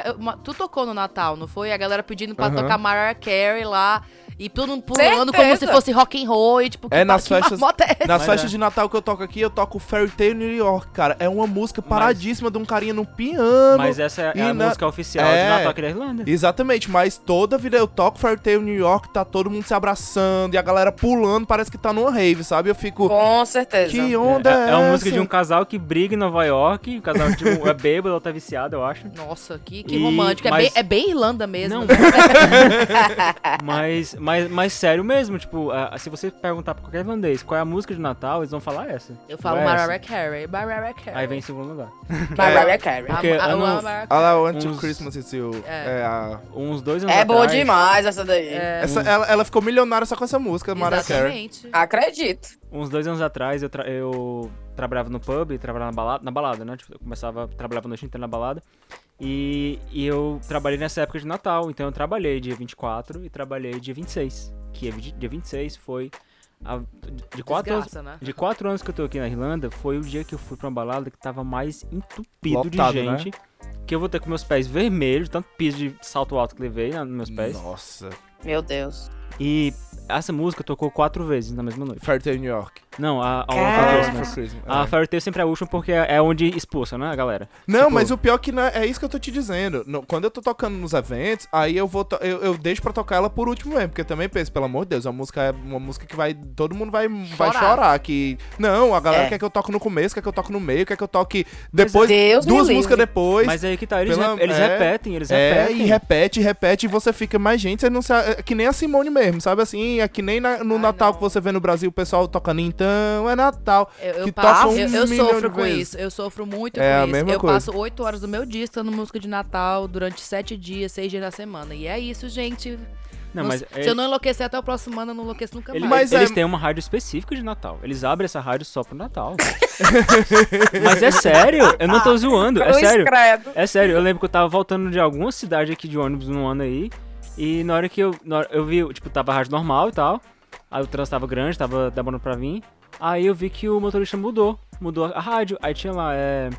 tu tocou no Natal, não foi? A galera pedindo pra Aham. tocar Mariah Carey lá. E todo mundo pulando como Certeza. se fosse rock and roll. E, tipo, É, nas que festas- é? Nas Mas festas é. de Natal que eu toco aqui, eu toco Fairy Tale New York, cara. É uma música paradíssima de um carinha no piano. Mas essa é a na- música oficial É. de Natal aqui da Irlanda. Exatamente, mas toda vida eu toco Fairy Tale New York, tá todo mundo se abraçando e a galera pulando, parece que tá numa rave, sabe? Eu fico, Com certeza. que onda é, É, é uma música de um casal que briga em Nova York. O casal tipo, é bêbado, outra tá viciado, eu acho. Nossa, que, que E- romântico. É, mas- bem, é bem Irlanda mesmo. Não. né? Mas, mas, mas sério mesmo, tipo, se você perguntar pra qualquer irlandês qual é a música de Natal, eles vão falar essa. Eu falo Não é. Mariah Carey. Mariah Carey. Aí vem em segundo lugar. Mariah Carey. A- Porque I Want to Uns- Christmas is You. É. É a- Uns dois anos É boa atrás, demais essa daí. É, essa, ela, ela ficou milionária só com essa música, Mariah Carey. Acredito. Uns dois anos atrás eu, tra- eu trabalhava no pub, trabalhava na balada, na balada, né? Tipo, eu começava, trabalhava a noite inteira na balada. E, e eu trabalhei nessa época de Natal. Então eu trabalhei dia 24 e trabalhei dia 26. Que é dia 26 foi. a- de, quatro anos, Desgraça, né? de quatro anos que eu tô aqui na Irlanda, foi o dia que eu fui pra uma balada que tava mais entupido Lotado, de né? gente. Que eu vou ter com meus pés vermelhos, tanto piso de salto alto que levei né, nos meus pés. Nossa. Meu Deus. E essa música tocou quatro vezes na mesma noite. Tale New York. Não, a, a, Cara. a, for Christmas, A é. Fairy sempre é a última porque é onde expulsa, né, galera? Não, Tipo- mas o pior que não é, é isso que eu tô te dizendo. No- quando eu tô tocando nos eventos, aí eu vou eu, eu deixo pra tocar ela por último mesmo, porque eu também penso, pelo amor de Deus, a música é uma música que vai todo mundo vai vai Chorar. chorar que não, a galera É. quer que eu toque no começo, quer que eu toque no meio, quer que eu toque depois Deus duas livre. músicas depois. Mas aí que tá, eles, Pela- rep- eles é, repetem, eles É, repetem. e repete, repete, e você fica mais gente, você não sabe, é que nem a Simone mesmo, sabe assim, é que nem na- no Ai, Natal não. que você vê no Brasil o pessoal tocando então, é Natal. Eu, eu que passo- um eu, eu sofro com vezes. isso. Eu sofro muito É a com isso. mesma eu coisa. passo oito horas do meu dia escutando música de Natal durante sete dias, seis dias na semana. E é isso, gente. Não, mas se ele- eu não enlouquecer até o próximo ano, eu não enlouqueço nunca ele- mais. Mas eles é- têm uma rádio específica de Natal. Eles abrem essa rádio só pro Natal. mas é sério, eu não tô zoando, é sério. É sério, eu lembro que eu tava voltando de alguma cidade aqui de ônibus num ano aí. E na hora que eu. na hora- eu vi, tipo, tava a rádio normal e tal. Aí o trânsito tava grande, tava demorando pra vir. Aí eu vi que o motorista mudou. Mudou a rádio. Aí tinha lá, é.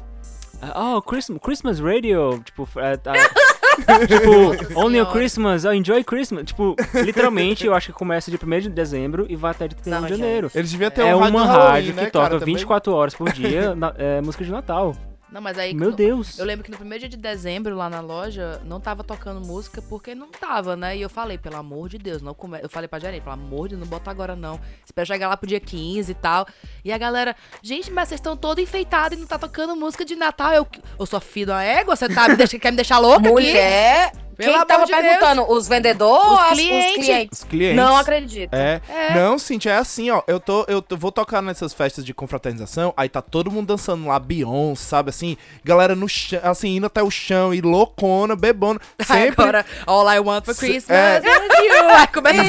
Oh, Christmas, Christmas Radio. Tipo, é, tá- tipo, Only on Senhora. Christmas, oh, Enjoy Christmas. Tipo, literalmente, eu acho que começa de 1 de dezembro e vai até de 31 Não, de janeiro. Eles deviam ter É um uma Halloween, rádio né, que toca cara, também. 24 horas por dia, na- é, música de Natal. Não, mas aí. Meu no- Deus. Eu lembro que no primeiro dia de dezembro, lá na loja, não tava tocando música porque não tava, né? E eu falei, pelo amor de Deus, não come... Eu falei pra gerente, pelo amor de Deus, não bota agora não. Espera chegar lá pro dia 15 e tal. E a galera, gente, mas vocês estão todos enfeitados e não tá tocando música de Natal. Eu, eu sou filho da égua, você tá me deixa... quer me deixar louca aqui? Mulher. Pelo Quem tava de Deus. perguntando? Os vendedores ou Os clientes. os clientes? Os clientes. Não acredito. É. É. Não, Cintia, é assim, ó. Eu tô, eu tô- vou tocar nessas festas de confraternização, aí tá todo mundo dançando lá, Beyoncé, sabe assim? Galera no chão, assim, indo até o chão e loucona, bebona. Sempre. Agora, all I want for Christmas é. is you. Aí começa a.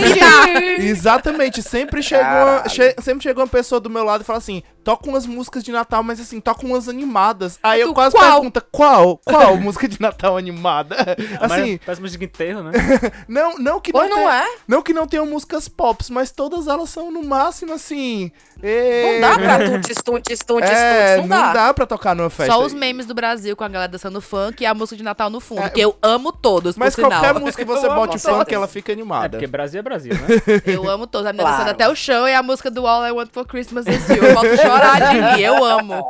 Exatamente, sempre chega, uma, che- sempre chega uma pessoa do meu lado e fala assim: toca umas músicas de Natal, mas assim, toca umas animadas. Aí eu Tu, quase qual? pergunto: qual? Qual música de Natal animada? Assim, Mas parece música de enterro, né? não, não que não, não tenha- é? não que não tenham músicas pops, mas todas elas são no máximo assim. Ê- Não dá pra tuntes, tuntes, tuntes, É, tuntes. não Não, dá. dá. pra tocar numa festa. Só os memes do Brasil com a galera dançando funk e a música de Natal no fundo, É, que eu amo todos, Mas por sinal. qualquer música que você Eu bote funk, ela fica É, animada. porque Brasil é Brasil, né? Eu amo todos. A menina Claro. dançando até o chão e a música do All I Want for Christmas is You. Eu volto chorar de rir. Eu amo.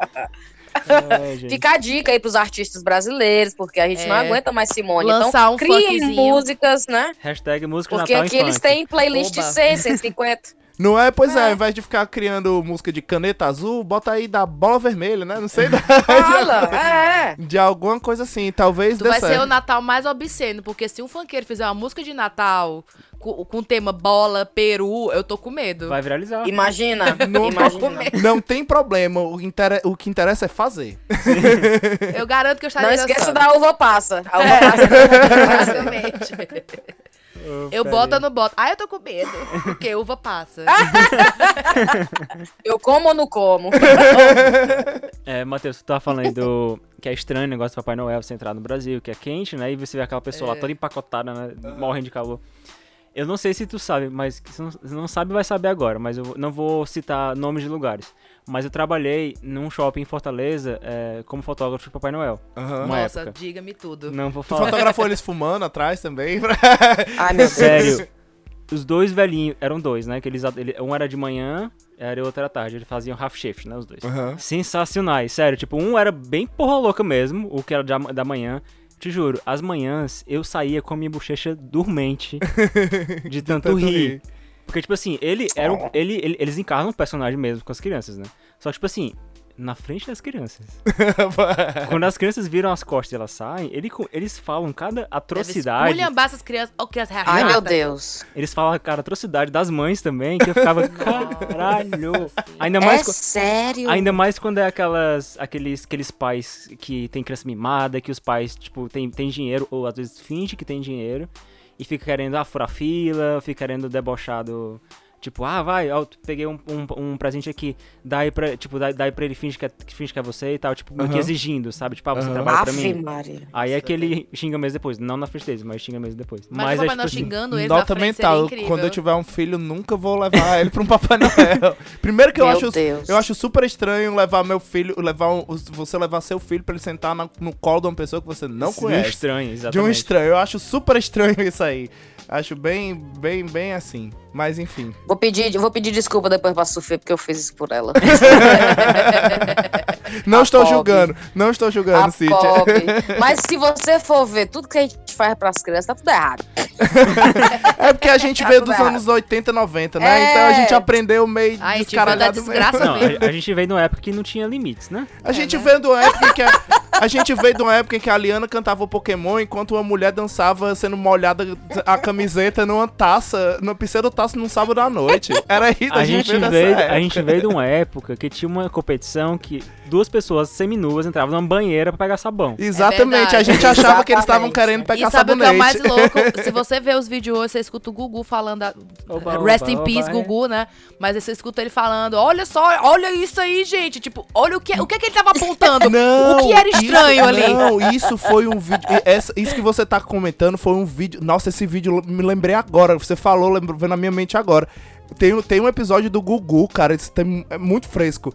É, gente. Fica a dica aí pros artistas brasileiros, porque a gente É. não aguenta mais Simone. Lançar então, um criem funkzinho. músicas, né? Hashtag música de Porque Natal aqui eles funk. têm playlist de Oba. 100, 150. Não é? Pois é. É. ao invés de ficar criando música de caneta azul, bota aí da bola vermelha, né? Não sei, da, Fala, é. de alguma coisa assim. Talvez Tu dê vai ser certo. o Natal mais obsceno, porque se um funkeiro fizer uma música de Natal com, com o tema bola, peru, eu tô com medo. Vai viralizar. Imagina, Não- imagina. Não tem problema, o, inter... o que interessa é fazer. Eu garanto que eu estarei Não esqueça da uva passa. A uva É. passa. Basicamente. Eu peraí. boto ou não boto? Ah, eu tô com medo. Porque uva passa. Eu como ou não como? É, Matheus, tu tava falando aí do. Que é estranho o negócio do Papai Noel você entrar no Brasil, que é quente, né? E você vê aquela pessoa lá toda empacotada, né? Morrendo de calor. Eu não sei se tu sabe, mas se não, se não sabe, vai saber agora. Mas eu não vou citar nomes de lugares. Mas eu trabalhei num shopping em Fortaleza é, como fotógrafo de Papai Noel. Uma Nossa, diga-me tudo. Não vou Tu falar. fotografou eles fumando atrás também? Ai, meu Deus. Sério. Os dois velhinhos, eram dois, né? Que eles, ele- um era de manhã, era o outro era tarde. Eles faziam half shift, né? Os dois. Aham. Sensacionais, sério. Tipo, um era bem porra louca mesmo, o que era da, da manhã. Te juro, as manhãs eu saía com a minha bochecha dormente de tanto, Tanto rir. rir. Porque, tipo assim, ele era um- ele, ele- eles encarnam um personagem mesmo com as crianças, né? Só que, tipo assim, na frente das crianças. Quando as crianças viram as costas e elas saem, ele, eles falam cada atrocidade. Esculhambar essas crianças. Ó, criança Ai, meu. Deus. Eles falam, cara, atrocidade das mães também, que eu ficava, caralho. Ainda mais, É co- sério? ainda mais quando é aquelas, aqueles, aqueles pais que tem criança mimada, que os pais, tipo, tem, tem dinheiro, ou às vezes finge que tem dinheiro, e fica querendo, ah, furar fila, fica querendo debochar do... Tipo, ah, vai, ó, peguei um, um, um presente aqui, dá aí pra, tipo, dá, dá aí pra ele, finge que é, finge que é você e tal, tipo, meio que exigindo, sabe? Tipo, ah, você Aham. trabalha pra mim. Maria. Aí é que ele xinga meses depois, não na frente deles, mas xinga meses depois. Mas, Mas o é Papai tipo Noel assim, xingando ele Nota mental, quando eu tiver um filho, nunca vou levar ele pra um Papai Noel. Primeiro que eu Meu acho, Deus. eu acho super estranho levar meu filho, levar um- você levar seu filho pra ele sentar na- no colo de uma pessoa que você não de um conhece. estranho, De um exatamente. estranho. Eu acho super estranho isso aí. Acho bem, bem, bem assim. Mas enfim. Vou pedir, vou pedir desculpa depois pra Sofia, porque eu fiz isso por ela. Não A estou pobre. julgando, não estou julgando, A Cíntia. Mas se você for ver tudo que a gente faz pras crianças, tá tudo errado. É porque a gente Tá veio dos errado. anos 80, 90, né? É. Então a gente aprendeu meio a gente veio da descaralhado mesmo. desgraça Não, mesmo. a, a gente veio numa época que não tinha limites, né? A gente né? veio de uma época que a, a gente veio de uma época em que a Liana cantava o Pokémon enquanto uma mulher dançava sendo molhada a camiseta numa taça, numa pseudo taça num sábado à noite. Era isso, A gente, veio dessa veio, época. a gente veio de uma época que tinha uma competição que duas pessoas seminuas entravam numa banheira pra pegar sabão. Exatamente, É a gente achava que eles estavam Exatamente. querendo pegar E sabe o que é o mais sabonete. louco? Se você vê os vídeos hoje, você escuta o Gugu falando. a- Oba, Rest oba, in peace, oba, é. Gugu, né? Mas aí você escuta ele falando: olha só, olha isso aí, gente. Tipo, olha o que, o que, é que ele tava apontando. Não, o que era estranho isso, ali. Não, isso foi um vídeo. essa- isso que você tá comentando foi um vídeo. Nossa, esse vídeo me lembrei agora. Você falou, lembrou, veio na minha mente agora. Tem, tem um episódio do Gugu, cara. Isso tem, é muito fresco.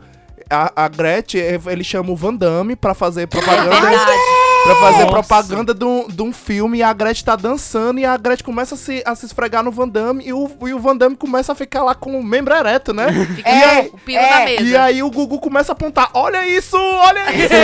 A, a Gretchen, ele chama o Van Damme pra fazer propaganda. É Verdade. Pra fazer Nossa. propaganda de um, de um filme e a Gretchen tá dançando e a Gretchen começa a se, a se esfregar no Van Damme e o, e o Van Damme começa a ficar lá com o membro ereto, né? Fica E aí- o pino na mesa. E aí o Gugu começa a apontar, olha isso, olha isso!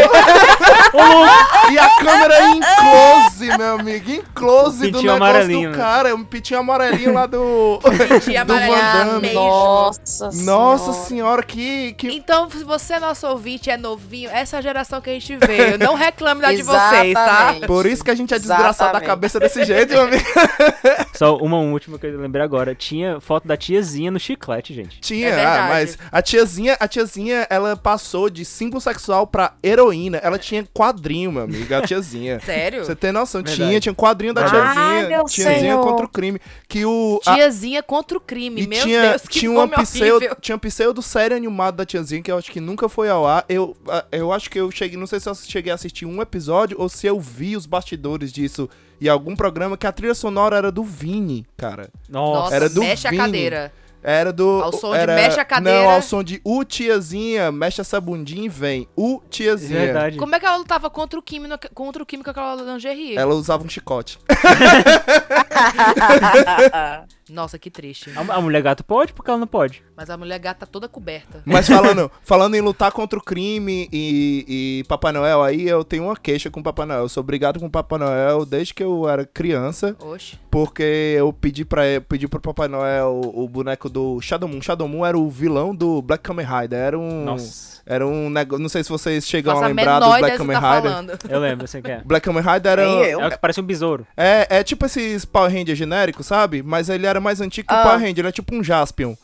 e a câmera em close, meu amigo, em close do negócio amarelinho, do né? cara, um pitinho amarelinho lá do, Pitinho do Van amarelinho, Damme. Nossa Nossa senhora. senhora, que... que... Então, se você é nosso ouvinte, é novinho, essa é a geração que a gente veio. Não reclame da de vocês, tá? Exatamente. Por isso que a gente é desgraçado da cabeça desse jeito, meu amigo. Só uma última que eu lembrei agora. Tinha foto da tiazinha no chiclete, gente. Tinha, É ah, mas a tiazinha, a tiazinha, ela passou de símbolo sexual pra heroína. Ela tinha quadrinho, meu amigo, a tiazinha. Sério? Você tem noção? Verdade. Tinha, tinha um quadrinho da Ai, tiazinha. meu tiazinha senhor. contra o crime. Que o. a- Tiazinha contra o crime. e Meu tinha, Deus, que tinha uma pseudo, horrível. tinha uma pseudo série animada da tiazinha que eu acho que nunca foi ao ar. Eu, eu acho que eu cheguei, não sei se eu cheguei a assistir um episódio ou se eu vi os bastidores disso em algum programa que a trilha sonora era do Vini, cara. Nossa. Era do mexe Vini. a cadeira. Era do. Ao som de era, mexe a cadeira. Não, ao som de U tiazinha, mexe essa bundinha e vem. U tiazinha. Verdade. Como é que ela lutava contra o Kimi, no- contra o Kimi com aquela lingerie? Ela usava um chicote. Nossa, que triste. A, a mulher gato pode? Porque ela não pode. Mas a mulher gata tá toda coberta. Mas falando, falando em lutar contra o crime e, e Papai Noel, aí eu tenho uma queixa com o Papai Noel. Eu sou obrigado com o Papai Noel desde que eu era criança, Oxe. porque eu pedi para pedi pro Papai Noel o, o boneco do Shadow Moon. Shadow Moon era o vilão do Black Kamen Rider. Era um. Nossa. Era um negócio. Não sei se vocês chegam a lembrar do Black Kamen tá Rider. falando. Eu lembro, assim que é. Black Kamen Rider era. É o que parece um besouro. É, é tipo esses Power Ranger genéricos, sabe? Mas ele era mais antigo que o Ah. Power Ranger, ele é tipo um Jaspion,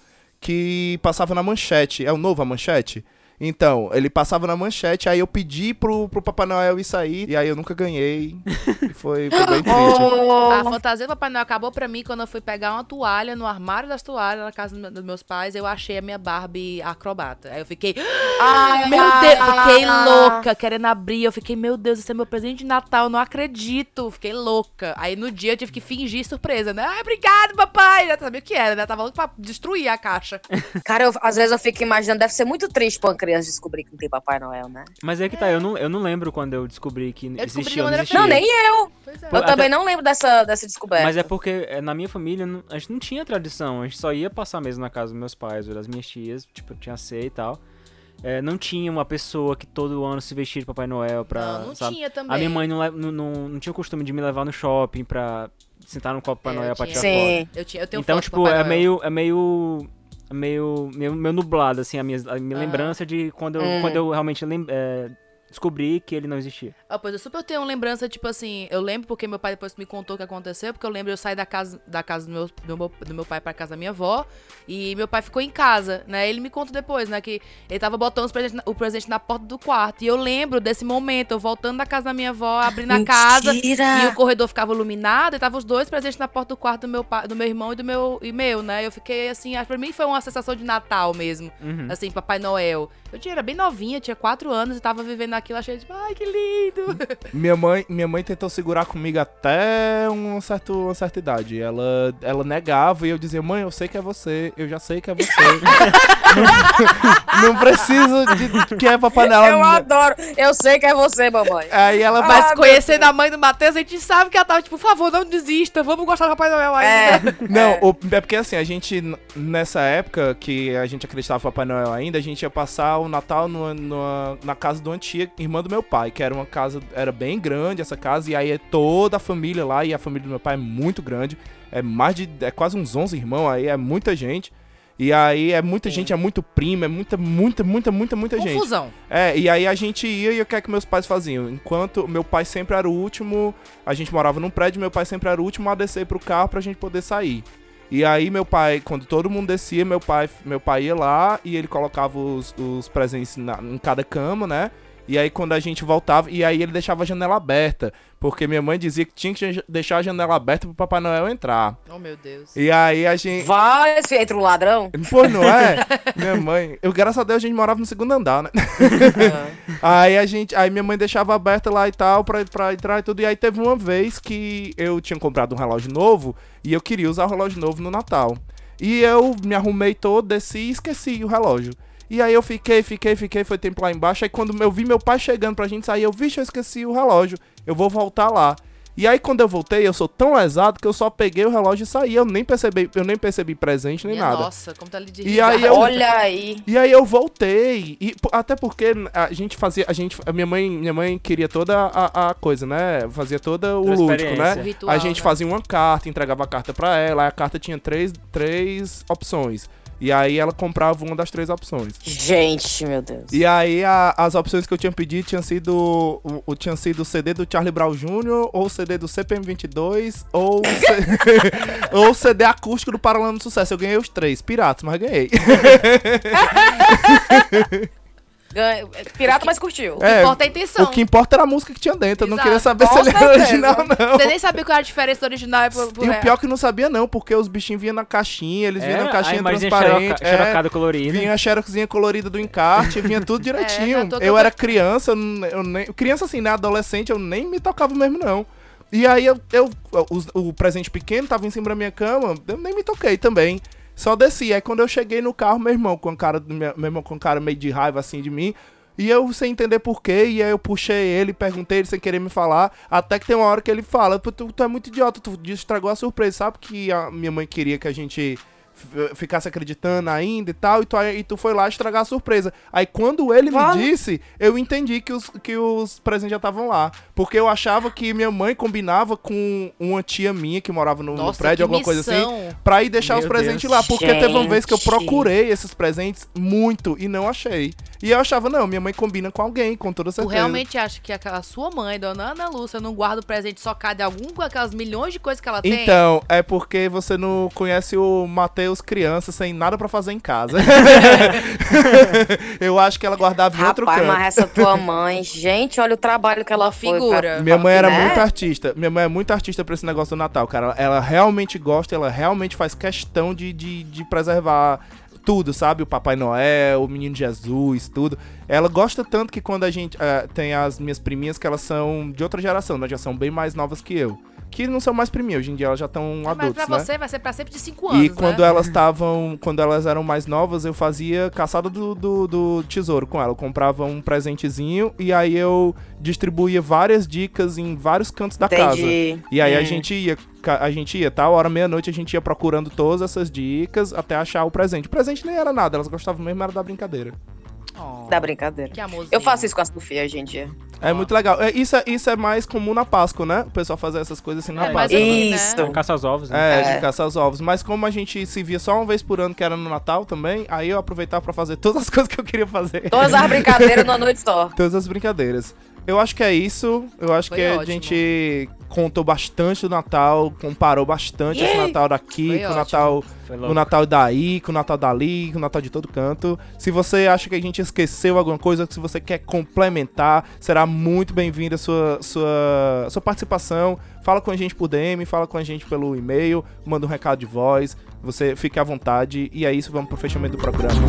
que passava na manchete. É o novo a manchete? Então, ele passava na manchete, aí eu pedi pro, pro Papai Noel isso aí, e aí eu nunca ganhei. E foi, foi bem triste. A Oh, fantasia do Papai Noel acabou pra mim quando eu fui pegar uma toalha no armário das toalhas na casa dos meus pais. Eu achei a minha Barbie acrobata. Aí eu fiquei, ai, meu Deus, ai, fiquei ai. louca, querendo abrir. Eu fiquei, meu Deus, esse é meu presente de Natal, eu não acredito. Fiquei louca. Aí no dia eu tive que fingir surpresa, né? Ai, obrigado, papai. Já sabia o que era, né? Tava louco pra destruir a caixa. Cara, eu- às vezes eu fico imaginando, deve ser muito triste pra uma criança descobrir que não tem Papai Noel, né? Mas é que tá, eu não, eu não lembro quando eu descobri que descobri existia ou não maneira existia. Não, nem eu. Pois é. Eu até- também não lembro dessa, dessa descoberta. Mas é porque é, na minha família a gente não tinha tradição, a gente só ia passar mesmo na casa dos meus pais ou das minhas tias, tipo, tinha ceia e tal. É, não tinha uma pessoa que todo ano se vestia de Papai Noel pra. Não, não sabe? tinha também. A minha mãe não, não, não, não tinha o costume de me levar no shopping pra sentar no copo Papai É, eu Noel pra tirar foto. Sim. Eu, tinha, eu tenho Então, tipo, Papai é Noel. meio, é meio. Meio, meio, meio nublado, assim, a minha, a minha Ah. lembrança de quando eu, Hum. quando eu realmente lem- é, descobri que ele não existia. Ah, pois eu super tenho lembrança, tipo assim, eu lembro porque meu pai depois me contou o que aconteceu, porque eu lembro eu saí da casa, da casa do, meu, do, meu, do meu pai pra casa da minha avó, e meu pai ficou em casa, né? Ele me conta depois, né, que ele tava botando os presentes o presente na porta do quarto, e eu lembro desse momento, eu voltando da casa da minha avó, abrindo a casa, e o corredor ficava iluminado, e tava os dois presentes na porta do quarto do meu, pai, do meu irmão e do meu, e meu, né? Eu fiquei assim, pra mim foi uma sensação de Natal mesmo Uhum. assim, Papai Noel. Eu tinha, era bem novinha, tinha quatro anos e tava vivendo aquilo, achei tipo, ai, que lindo. Minha mãe, minha mãe tentou segurar comigo até um certo, uma certa idade. Ela, ela negava e eu dizia, mãe, eu sei que é você, eu já sei que é você. não, não preciso de que é Papai Noel. Eu adoro. Eu sei que é você, mamãe. Aí ela Mas meu conhecendo a mãe do Matheus, a gente sabe que ela tava tipo, por favor, não desista, vamos gostar do Papai Noel ainda. É. Não, é. o- é porque assim, a gente, nessa época que a gente acreditava no Papai Noel ainda, a gente ia passar o Natal numa- numa- na casa de uma tia, irmã do meu pai, que era uma casa, era bem grande essa casa, e aí é toda a família lá, e a família do meu pai é muito grande, é mais de, é quase uns 11 irmãos aí, é muita gente. E aí é muita Sim. gente, é muito primo, é muita, muita, muita, muita, muita gente. Confusão. É, e aí a gente ia e o que é que meus pais faziam? Enquanto meu pai sempre era o último, a gente morava num prédio, meu pai sempre era o último a descer pro carro pra gente poder sair. E aí meu pai, quando todo mundo descia, meu pai, meu pai ia lá e ele colocava os, os presentes na- em cada cama, né? E aí quando a gente voltava, e aí ele deixava a janela aberta, porque minha mãe dizia que tinha que deixar a janela aberta pro Papai Noel entrar. Oh, meu Deus. E aí a gente... Vai, se entra o ladrão. Pô, não é? minha mãe... Eu, graças a Deus, a gente morava no segundo andar, né? Ah. Aí a gente, aí minha mãe deixava aberta lá e tal pra, pra entrar e tudo. E aí teve uma vez que eu tinha comprado um relógio novo e eu queria usar o relógio novo no Natal. E eu me arrumei todo, desci e esqueci o relógio. E aí eu fiquei, fiquei, fiquei, foi tempo lá embaixo. Aí quando eu vi meu pai chegando pra gente sair, eu, vixe, eu esqueci o relógio. Eu vou voltar lá. E aí quando eu voltei, eu sou tão lesado que eu só peguei o relógio e saí. Eu nem percebi, eu nem percebi presente nem Minha nada. Nossa, como tá ali de E aí eu- Olha aí. E aí eu voltei. E, até porque a gente fazia. A gente, a minha, mãe, minha mãe queria toda a, a coisa, né? Fazia toda o lúdico, né? O ritual, a gente né? fazia uma carta, entregava a carta pra ela, aí a carta tinha três, três opções. E aí ela comprava uma das três opções. Gente, meu Deus. E aí a- as opções que eu tinha pedido tinham sido o, o- tinha sido o CD do Charlie Brown Jr., ou o CD do CPM22, ou o C- ou o CD acústico do Paralama do Sucesso. Eu ganhei os três, piratas, mas ganhei. Ganha- Pirata, mas curtiu. É, importa a intenção. O que importa era a música que tinha dentro. Eu não Exato. queria saber Com se ele era original, não. Você nem sabia qual era a diferença do original e pro, pro E o real. pior é que eu não sabia, não, porque os bichinhos vinham na caixinha, eles vinham É, na a caixinha transparente. xeroca- é, xerocada colorida. vinha a xeroxinha colorida do encarte, vinha tudo direitinho. É, tô- tô- eu tô- era criança, eu, eu nem. Criança assim, né? Adolescente, eu nem me tocava mesmo, não. E aí eu. eu os- o, presente pequeno tava em cima da minha cama, eu nem me toquei também. Só desci. Aí quando eu cheguei no carro, meu irmão, com cara, meu, irmão com cara meio de raiva assim de mim. E eu sem entender porquê, e aí eu puxei ele, perguntei ele sem querer me falar, até que tem uma hora que ele fala, "Pô, tu, tu é muito idiota, tu estragou a surpresa, sabe que a minha mãe queria que a gente ficasse acreditando ainda e tal, e tu, e tu foi lá estragar a surpresa. Aí quando ele me disse, eu entendi que os, que os presentes já estavam lá. Porque eu achava que minha mãe combinava com uma tia minha que morava no, no Nossa, prédio, alguma coisa assim, missão. pra ir deixar os Meu presentes Deus. lá. Porque teve uma vez que eu Gente. procurei esses presentes muito e não achei. E eu achava, não, minha mãe combina com alguém, com toda Tu certeza. realmente acha que aquela sua mãe, dona Ana Lúcia, não guarda o presente só cada algum com aquelas milhões de coisas que ela tem? Então, é porque você não conhece o Matheus criança sem nada pra fazer em casa. eu acho que ela guardava em outro Rapaz, canto. mas essa tua mãe, gente, olha o trabalho que ela figura. pra- Minha mãe era né? muito artista. Minha mãe é muito artista pra esse negócio do Natal, cara. Ela realmente gosta, ela realmente faz questão de, de, de preservar tudo, sabe? O Papai Noel, o Menino Jesus, tudo. Ela gosta tanto que quando a gente eh, tem as minhas priminhas que elas são de outra geração, né? Já são bem mais novas que eu. Que não são mais priminhas, hoje em dia elas já estão Mas adultas, pra né? você vai ser pra sempre de 5 anos, E quando né? elas estavam. Quando elas eram mais novas, eu fazia caçada do, do, do tesouro com ela. Eu comprava um presentezinho e aí eu distribuía várias dicas em vários cantos da casa. Entendi. E aí a Hum. gente ia, a gente ia, tal hora, meia-noite, a gente ia procurando todas essas dicas até achar o presente. O presente nem era nada, elas gostavam mesmo, era da brincadeira. Oh, Da brincadeira. que amorzinho. Eu faço isso com a Sofia hoje em dia. É Ah. muito legal. É, isso, é, isso é mais comum na Páscoa, né? O pessoal fazer essas coisas assim na É, Páscoa. né? Isso. Caça aos ovos, né? É, É. de caçar os ovos. Mas como a gente se via só uma vez por ano, que era no Natal também, aí eu aproveitava pra fazer todas as coisas que eu queria fazer. Todas as brincadeiras numa noite só. Todas as brincadeiras. Eu acho que é isso. Eu acho Foi que a ótimo. gente contou bastante do Natal, comparou bastante esse! Natal daqui Foi com o. Natal o. Natal daí, com o Natal dali, com o Natal de todo canto. Se você acha que a gente esqueceu alguma coisa, se você quer complementar, será muito bem-vinda a sua, sua, sua participação. Fala com a gente por DM, fala com a gente pelo e-mail, manda um recado de voz. Você fique à vontade. E é isso, vamos pro fechamento do programa.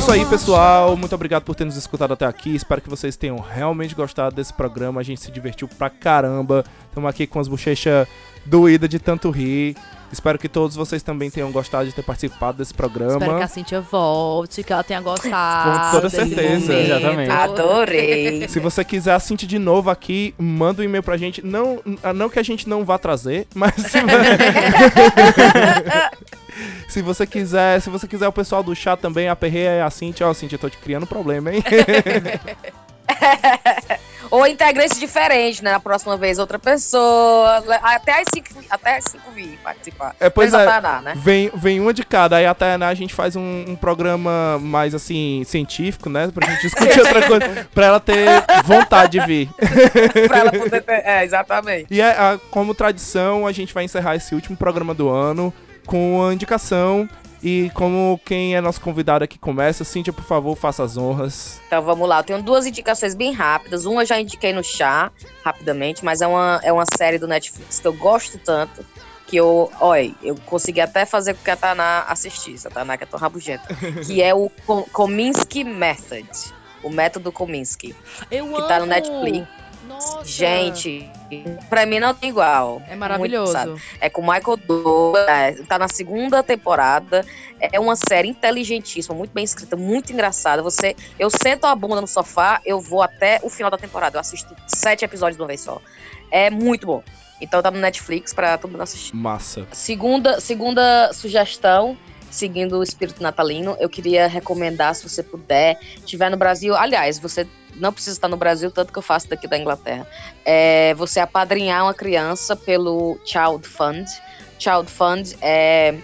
Isso aí, pessoal. Muito obrigado por ter nos escutado até aqui. Espero que vocês tenham realmente gostado desse programa. A gente se divertiu pra caramba. Estamos aqui com as bochechas doídas de tanto rir. Espero que todos vocês também tenham gostado de ter participado desse programa. Espero que a Cintia volte, que ela tenha gostado. Com toda certeza. Exatamente. Adorei. Se você quiser a Cintia de novo aqui, manda um e-mail pra gente. Não, não que a gente não vá trazer, mas se, se você quiser, se você quiser o pessoal do chat também, a Perreia e a Cintia, ó, Cintia, eu tô te criando problema, hein? Ou integrantes diferentes, né? Na próxima vez, outra pessoa. Até as cinco, até as cinco vir participar. É, pois é. a Tainá, né? Vem, vem uma de cada, aí a Tainá a gente faz um, um programa mais assim, científico, né? Pra gente discutir outra coisa, pra ela ter vontade de vir. pra ela poder ter. É, exatamente. E é, a- como tradição, a gente vai encerrar esse último programa do ano com a indicação. E como quem é nosso convidado aqui começa, Cíntia, por favor, faça as honras. Então vamos lá. Eu tenho duas indicações bem rápidas. Uma eu já indiquei no chá, rapidamente, mas é uma, é uma série do Netflix que eu gosto tanto. Que eu, olha, eu consegui até fazer com que a Taná assistisse, a Taná que é tão rabugenta. que é o Ko- Kominsky Method. O método Kominsky. Eu Que tá no amo. Netflix. Nossa. Gente, pra mim não tem igual. É maravilhoso. Muito? É com o Michael Douglas, é, tá na segunda temporada. É uma série inteligentíssima, muito bem escrita, muito engraçada. Você, eu sento a bunda no sofá, eu vou até o final da temporada. Eu assisto sete episódios de uma vez só. É muito bom. Então tá no Netflix pra todo mundo assistir. Massa. Segunda, segunda sugestão, seguindo o espírito natalino, eu queria recomendar, se você puder, tiver no Brasil. Aliás, você não precisa estar no Brasil, tanto que eu faço daqui da Inglaterra. É você apadrinhar uma criança pelo Child Fund. Child Fund é.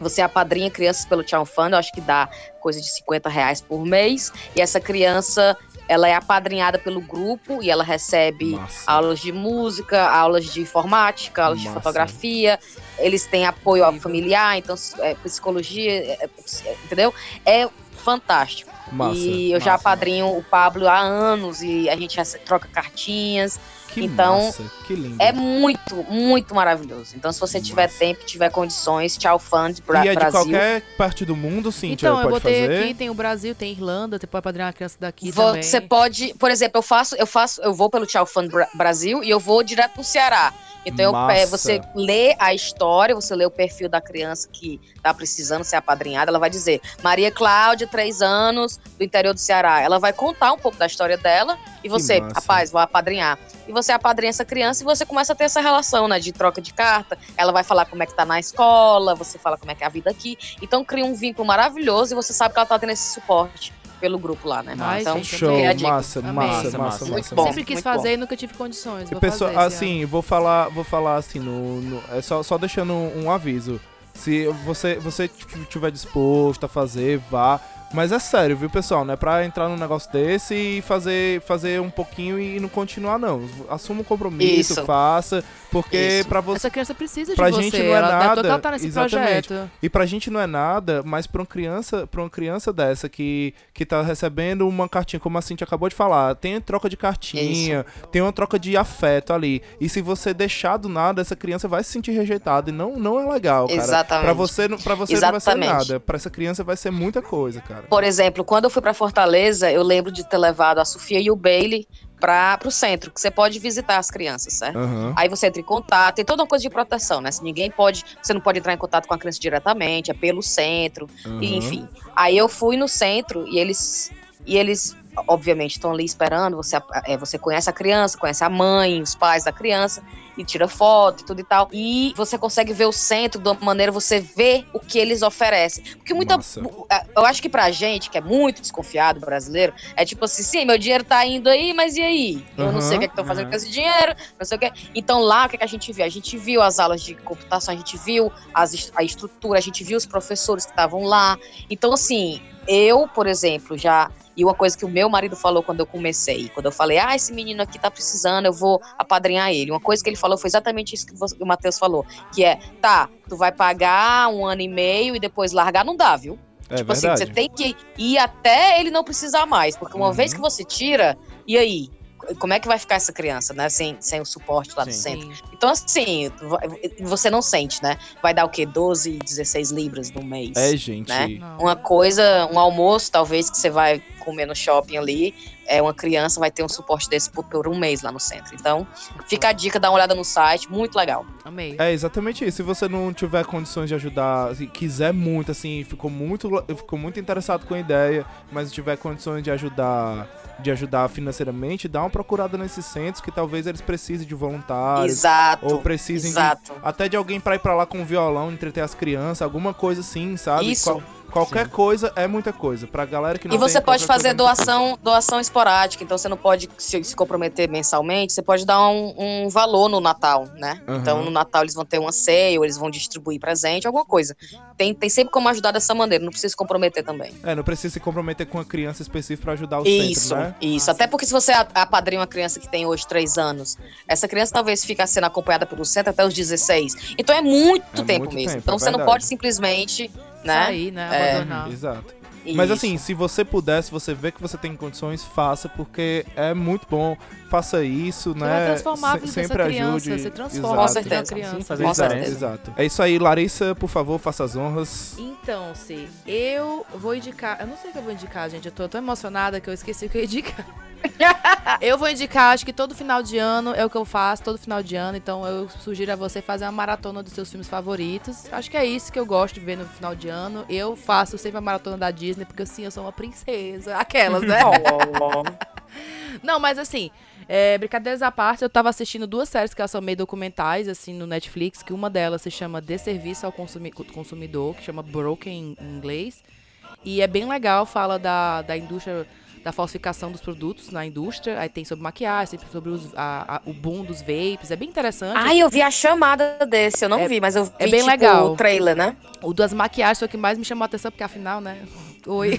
Você apadrinha crianças pelo Child Fund, eu acho que dá coisa de 50 reais por mês. E essa criança, ela é apadrinhada pelo grupo e ela recebe Massa. aulas de música, aulas de informática, aulas de Massa. fotografia. Eles têm apoio familiar, então é, psicologia, é, é, entendeu? É fantástico. Massa. e eu já massa. apadrinho o Pablo há anos e a gente já troca cartinhas. Que então, massa, que lindo. É muito, muito maravilhoso. Então, se você tiver Massa. tempo, tiver condições, tchau Fund Bra e é de Brasil. qualquer parte do mundo, Cíntia, Então, eu botei fazer. aqui, tem o Brasil, tem Irlanda, você pode apadrinhar uma criança daqui também. Você pode, por exemplo, eu faço, eu faço, eu vou pelo Tchau Fund Bra- Brasil e eu vou direto pro Ceará. Então eu, Massa. é, você lê a história, você lê o perfil da criança que tá precisando ser apadrinhada, ela vai dizer Maria Cláudia, três anos, do interior do Ceará. Ela vai contar um pouco da história dela e você, rapaz, vou apadrinhar. E você apadrinha essa criança e você começa a ter essa relação, né, de troca de carta. Ela vai falar como é que tá na escola, você fala como é que é a vida aqui. Então cria um vínculo maravilhoso e você sabe que ela tá tendo esse suporte pelo grupo lá, né? Ai, então, gente, Show, massa, massa, Massa, massa, massa. bom. Sempre quis fazer e nunca tive condições. Vou Pessoal, fazer assim, vou falar, vou falar assim no, no- é só, só deixando um, um aviso. Se você você tiver disposto a fazer, vá. Mas é sério, viu, pessoal? Não é pra entrar num negócio desse e fazer, fazer um pouquinho e não continuar, não. Assuma um compromisso, Isso. faça, porque Isso. pra você. Essa criança precisa de pra você. gente não é ela, nada, tá nesse exatamente. projeto. E pra gente não é nada, mas pra uma criança, pra uma criança dessa que, que tá recebendo uma cartinha, como a Cintia acabou de falar, tem troca de cartinha, tem uma troca de afeto ali. E se você deixar do nada, essa criança vai se sentir rejeitada e não, não é legal, cara. Exatamente. Pra você, não- pra você não vai ser nada. Pra essa criança vai ser muita coisa, cara. Por exemplo, quando eu fui pra Fortaleza, eu lembro de ter levado a Sofia e o Bailey para pro centro, que você pode visitar as crianças, certo? Aham. Aí você entra em contato, tem toda uma coisa de proteção, né? Se ninguém pode, você não pode entrar em contato com a criança diretamente, é pelo centro, e aham. enfim. Aí eu fui no centro e eles e eles obviamente estão ali esperando, você é, você conhece a criança, conhece a mãe, os pais da criança e tira foto e tudo e tal. E você consegue ver o centro de uma maneira você vê o que eles oferecem. Porque muita eu acho que pra gente que é muito desconfiado brasileiro, é tipo assim, sim, meu dinheiro tá indo aí, mas e aí? Eu não sei o que é que estão fazendo Aham. com esse dinheiro, não sei o que. Então lá, o que, é que a gente viu? A gente viu as aulas de computação, a gente viu as, a estrutura, a gente viu os professores que estavam lá. Então, assim, eu, por exemplo, já. E uma coisa que o meu marido falou quando eu comecei, quando eu falei, ah, esse menino aqui tá precisando, eu vou apadrinhar ele. Uma coisa que ele falou foi exatamente isso que você- o Matheus falou, que é, tá, tu vai pagar um ano e meio e depois largar, não dá, viu? É tipo assim, verdade. você tem que ir até ele não precisar mais, porque uma Uhum. vez que você tira, e aí? Como é que vai ficar essa criança, né? Sem, sem o suporte lá do Sim. centro. Sim. Então, assim, você não sente, né? Vai dar o quê? 12, 16 libras no mês. É, gente. Né? Uma coisa, um almoço, talvez, que você vai comer no shopping ali, é uma criança vai ter um suporte desse por, por um mês lá no centro. Então, fica a dica, dá uma olhada no site, muito legal. Amei. É exatamente isso. Se você não tiver condições de ajudar, se quiser muito, assim, ficou muito, ficou muito interessado com a ideia, mas tiver condições de ajudar, de ajudar financeiramente, dá uma procurada nesses centros que talvez eles precisem de voluntários Exato. ou precisem de, Exato. até de alguém pra ir pra lá com um violão, entreter as crianças, alguma coisa assim, sabe? Isso. Qual- qualquer coisa é muita coisa. Pra galera que não E você tem, pode fazer é muita coisa. doação, doação esporádica, então você não pode se, se comprometer mensalmente, você pode dar um, um valor no Natal, né? Aham. Então no Natal eles vão ter uma ceia, ou eles vão distribuir presente, alguma coisa. Tem, tem sempre como ajudar dessa maneira, não precisa se comprometer também. É, não precisa se comprometer com uma criança específica pra ajudar o Isso, centro, né? isso. Até porque se você a- apadrinha uma criança que tem hoje três anos, essa criança talvez fique sendo acompanhada pelo centro até os 16. Então é muito É tempo muito mesmo. tempo, então é você não pode simplesmente, né? Sair, né? É. Abandonar. Exato. Mas Isso. assim, se você puder, se você vê que você tem condições, faça, porque é muito bom. Faça isso, Você né? vai transformar a Se- sempre criança. ajude. Você transforma Exato. a Com certeza. criança. Sim, fazer Com diferença. Exato. É isso aí, Larissa, por favor, faça as honras. Então, se eu vou indicar. Eu não sei o que eu vou indicar, gente. Eu tô tão emocionada que eu esqueci o que eu ia indicar. eu vou indicar, acho que todo final de ano é o que eu faço, todo final de ano. Então eu sugiro a você fazer uma maratona dos seus filmes favoritos. Acho que é isso que eu gosto de ver no final de ano. Eu faço sempre a maratona da Disney, porque assim, eu sou uma princesa. Aquelas, né? Não, mas assim, é, brincadeiras à parte, eu tava assistindo duas séries que elas são meio documentais, assim, no Netflix, que uma delas se chama Desserviço ao Consumi- Consumidor, que chama Broken em inglês. E é bem legal, fala da, da indústria, da falsificação dos produtos na indústria. Aí tem sobre maquiagem, tem sobre os- a- a- o boom dos vapes, é bem interessante. Ai, eu vi a chamada desse, eu não É- vi, mas eu vi é bem tipo, legal. o trailer, né? O das maquiagens foi o que mais me chamou a atenção, porque afinal, né? Oi. Uhum.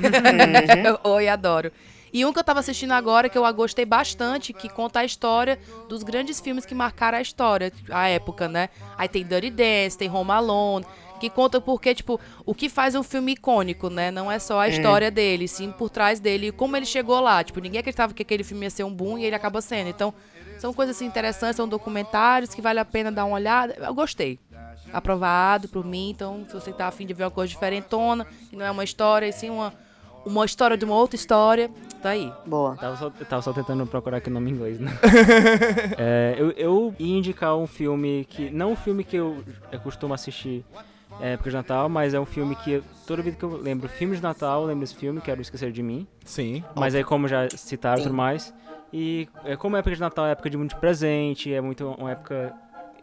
Oi, adoro. E um que eu tava assistindo agora, que eu gostei bastante, que conta a história dos grandes filmes que marcaram a história, a época, né? Aí tem Dirty Dance, tem Home Alone, que conta porque, tipo, o que faz um filme icônico, né? Não é só a história dele, sim por trás dele e como ele chegou lá. Tipo, ninguém acreditava que aquele filme ia ser um boom e ele acaba sendo. Então, são coisas assim, interessantes, são documentários que vale a pena dar uma olhada. Eu gostei. Aprovado por mim, então se você tá afim de ver uma coisa diferentona, que não é uma história, e sim uma, uma história de uma outra história, tá aí. Boa. Tava só, eu tava só tentando procurar aqui o nome em inglês, né? É, eu, eu ia indicar um filme que. Não um filme que eu, eu costumo assistir é, época de Natal, mas é um filme que eu- toda vida que eu lembro filmes de Natal, eu lembro desse filme, Quero Esquecer de Mim. Sim. Mas aí, como já citaram e tudo mais. E é, como é época de Natal é época de muito presente, é muito uma época.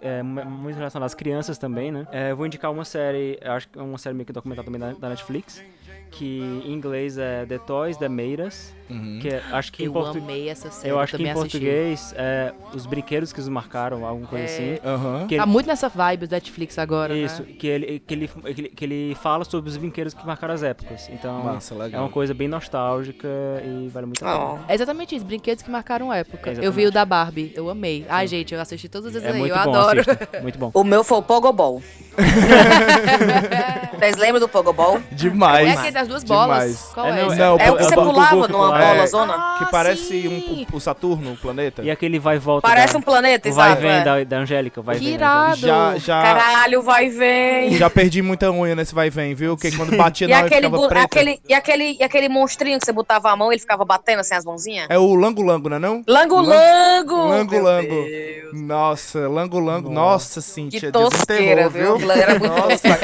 É, mu- muito relacionada às crianças também, né? É, eu vou indicar uma série, acho que é uma série meio que documental também da, da Netflix, que em inglês é The Toys Made Us, Uhum. que é- acho que em Eu português. amei essa série, Eu acho que em português é os brinquedos que os marcaram, alguma coisa assim. Aham. Que Tá ele, muito nessa vibe do Netflix agora, isso, né? que ele, que, ele, que, ele, que ele fala sobre os brinquedos que marcaram as épocas. Então Massa, é uma coisa bem nostálgica e vale muito a pena. É exatamente isso, brinquedos que marcaram época. Eu Exatamente. vi o da Barbie, eu amei. Ai, gente, eu assisti todas as vezes É aí, muito eu bom, adoro. assista. Muito bom. O meu foi o Pogobol. Vocês lembram do Pogobol? Demais. É aquele das duas bolas? Demais. Qual É, é, não, esse? Não, É o que é você o pulava que numa. Bola zona? Ah, Que parece sim. um, o, o Saturno, o planeta. E aquele vai e volta. Parece da, um planeta, o vai e exato. vem é. da, da Angélica. Vai e vem irado. Já, já, Caralho, vai e vem. já perdi muita unha nesse vai e vem, viu? Porque quando batia E na unha ficava preta. aquele, e, aquele, e aquele monstrinho que você botava a mão, ele ficava batendo assim as mãozinhas? É o Lango Lango, não é não? Lango Lango! Lango Meu Lango. Deus. Nossa, Lango Lango. Nossa, Cintia, Que tosqueira, viu? Era muito tosca.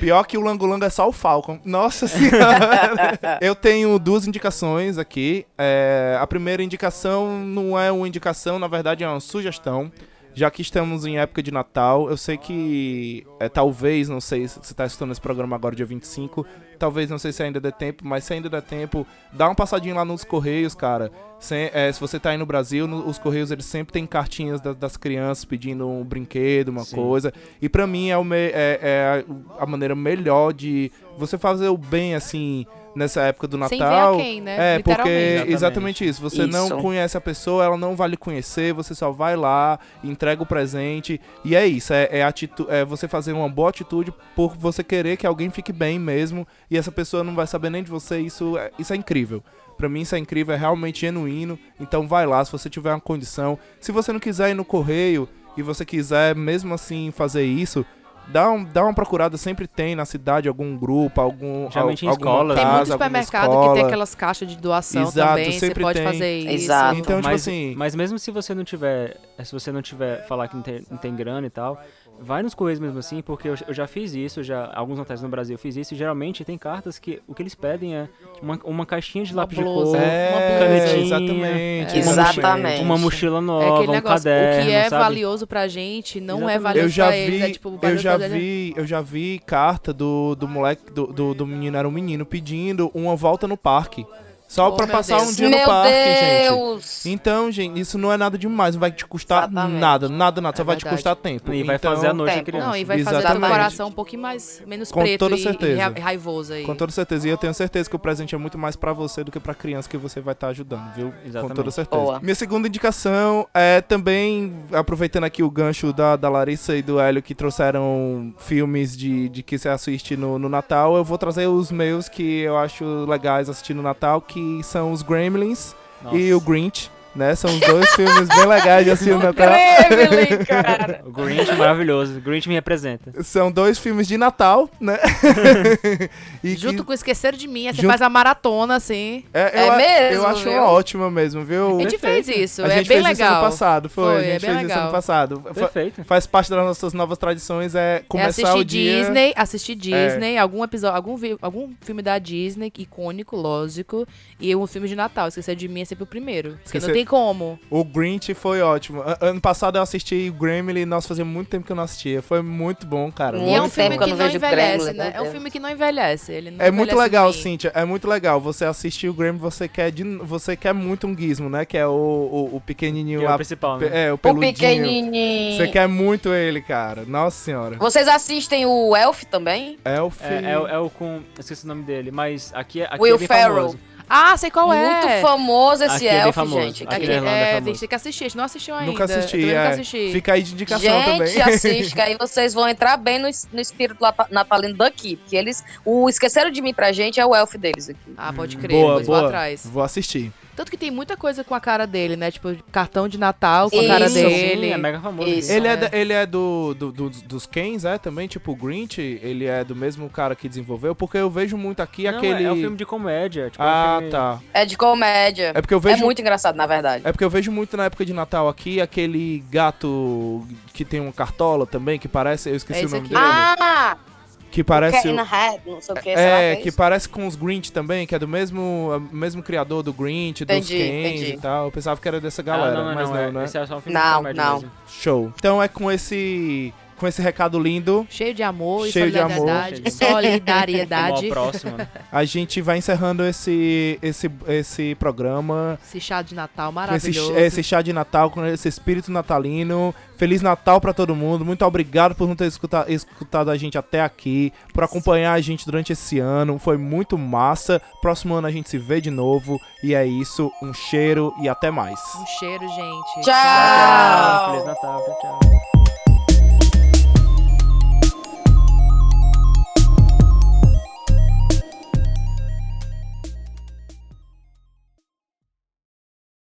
Pior que o Lango Lango é só o Falcon. Nossa senhora. Eu tenho duas indicações aqui. É, a primeira indicação não é uma indicação, na verdade é uma sugestão. Já que estamos em época de Natal, eu sei que é, talvez, não sei se você está assistindo esse programa agora, dia 25, talvez, não sei se ainda dê tempo, mas se ainda der tempo, dá uma passadinha lá nos Correios, cara. Se, é, se você tá aí no Brasil, no- os Correios eles sempre têm cartinhas da- das crianças pedindo um brinquedo, uma Sim. coisa. E pra mim é, o me- é- é a, a maneira melhor de você fazer o bem, assim, nessa época do Sem ver Natal. a quem, né? É, porque Literalmente. exatamente isso. Você não Isso. conhece a pessoa, ela não vai lhe conhecer, você só vai lá, entrega o presente. E é isso, é, é, atitu é você fazer uma boa atitude por você querer que alguém fique bem mesmo. E e essa pessoa não vai saber nem de você, isso é, isso é incrível. Pra mim isso é incrível, é realmente genuíno. Então vai lá, se você tiver uma condição. Se você não quiser ir no correio e você quiser mesmo assim fazer isso, dá, um, dá uma procurada, sempre tem na cidade algum grupo, algum Geralmente em alguma escolas, Tem Casa, muito supermercado que escola. tem aquelas caixas de doação Exato, também. Você sempre pode tem. fazer isso. Exato. Então, tipo mas, assim, mas mesmo se você não tiver, se você não tiver falar que não tem, não tem grana e tal, vai nos correios mesmo assim, porque eu, eu já fiz isso, já alguns hotéis no Brasil eu fiz isso, e geralmente tem cartas que o que eles pedem é uma, uma caixinha de Uma lápis de blusa, cor, é, uma canetinha, exatamente. É. Exatamente. uma mochila É nova, aquele um negócio, caderno, o que é sabe? valioso pra gente não é Exatamente. valioso eu já pra vi, eles. É, tipo, eu já gente. vi, eu já vi carta do, do moleque, do, do, do menino, era um menino, pedindo uma volta no parque. Só Oh, pra passar Deus. um dia no Meu parque, gente. Deus! Então, gente, isso não é nada demais, não vai te custar Exatamente. nada, nada, nada, só É vai te custar tempo. E vai Então, fazer a noite a tempo. criança. Não, e vai fazer Exatamente. teu coração um pouquinho mais, menos Com preto toda e- certeza. e ra- raivoso aí. Com toda certeza. E eu tenho certeza que o presente é muito mais pra você do que pra criança que você vai estar ajudando, viu? Com Exatamente. toda certeza. Boa. Minha segunda indicação é também, aproveitando aqui o gancho da, da Larissa e do Hélio que trouxeram filmes de, de que você assiste no, no Natal, eu vou trazer os meus que eu acho legais assistir no Natal, que são os Gremlins Nossa. e o Grinch. Né? São dois filmes bem legais de assistir no Natal. Gremlin, cara! O Grinch é maravilhoso. O Grinch me representa. São dois filmes de Natal, né? E que- Junto com Esquecer de Mim, aí você Junto- faz a maratona, assim. É, É eu, a- mesmo, eu acho viu? uma ótima mesmo, viu? A gente Perfeito. fez isso, A é gente bem fez isso legal. ano passado, foi. Foi, a é gente bem fez isso legal. ano passado. Fa- Perfeito. Faz parte das nossas novas tradições é É começar assistir o dia. Disney, assistir Disney, algum episódio, algum, algum filme da Disney, icônico, lógico, e um filme de Natal. Esquecer de mim é sempre o primeiro. Porque Esquecer- não tem como. O Grinch foi ótimo. Ano passado eu assisti o Gremlin, nossa, fazia muito tempo que eu não assistia. Foi muito bom, cara. Muito E é um muito filme que não envelhece, Gremlin, né? É um filme que não envelhece. Ele não É muito envelhece legal, bem. Cíntia. É muito legal. Você assistir o Gremlin, você quer, de, você quer muito um gizmo, né? Que é o, o, o pequenininho Que é lá. o principal, né? É, o O peludinho. pequenininho. Você quer muito ele, cara. Nossa senhora. Vocês assistem o Elf também? Elf. É, é, o- é o com. eu Esqueci o nome dele, mas aqui, é- aqui Will é bem Ferrell. Ah, sei qual é. Muito famoso esse Aqui é bem Elf, famoso. gente. É é, famoso. a gente tem que assistir, a gente não assistiu ainda. Nunca assisti, é. nunca assisti. Fica aí de indicação Gente, também. assiste, que aí vocês vão entrar bem no, no espírito natalino daqui. Porque eles. O Esqueceram de mim pra gente é o elf deles aqui. Ah, pode crer, boa, depois vou boa. atrás. Vou assistir. Tanto que tem muita coisa com a cara dele, né? Tipo, cartão de Natal com a cara Isso, dele. Sim, é mega famoso. Isso. Ele é, É. da- ele é do, do- do- dos Kens, é? Também, tipo, o Grinch, ele é do mesmo cara que desenvolveu, porque eu vejo muito aqui Não, aquele... é, é um filme de comédia. Tipo, é um Ah, filme- tá. É de comédia. É porque eu É, vejo... muito engraçado, na verdade. É porque eu vejo muito na época de Natal aqui aquele gato que tem uma cartola também, que parece. Eu esqueci É o nome aqui. dele. Ah! Que parece. O- the Hat, não sei o que, sei lá É, que parece com os Grinch também, que é do mesmo, é, mesmo criador do Grinch, dos Entendi, Kens entendi. e tal. Eu pensava que era dessa Ah, galera, não, não, mas não, não, é, né? Esse é só um filme de Não, não. mesmo. Show. Então é com esse com esse recado lindo, Cheio de amor Cheio e de amor. solidariedade. Próximo. né? a gente vai encerrando esse esse esse programa Esse chá de Natal com esse, maravilhoso. esse chá de Natal, com esse espírito natalino. Feliz Natal pra todo mundo. Muito obrigado por não ter escuta- escutado a gente até aqui, por acompanhar a gente durante esse ano. Foi muito massa. Próximo ano a gente se vê de novo. E é isso. Um cheiro e até mais. Um cheiro, gente. Tchau! Tchau, tchau. Feliz Natal. Tchau, tchau.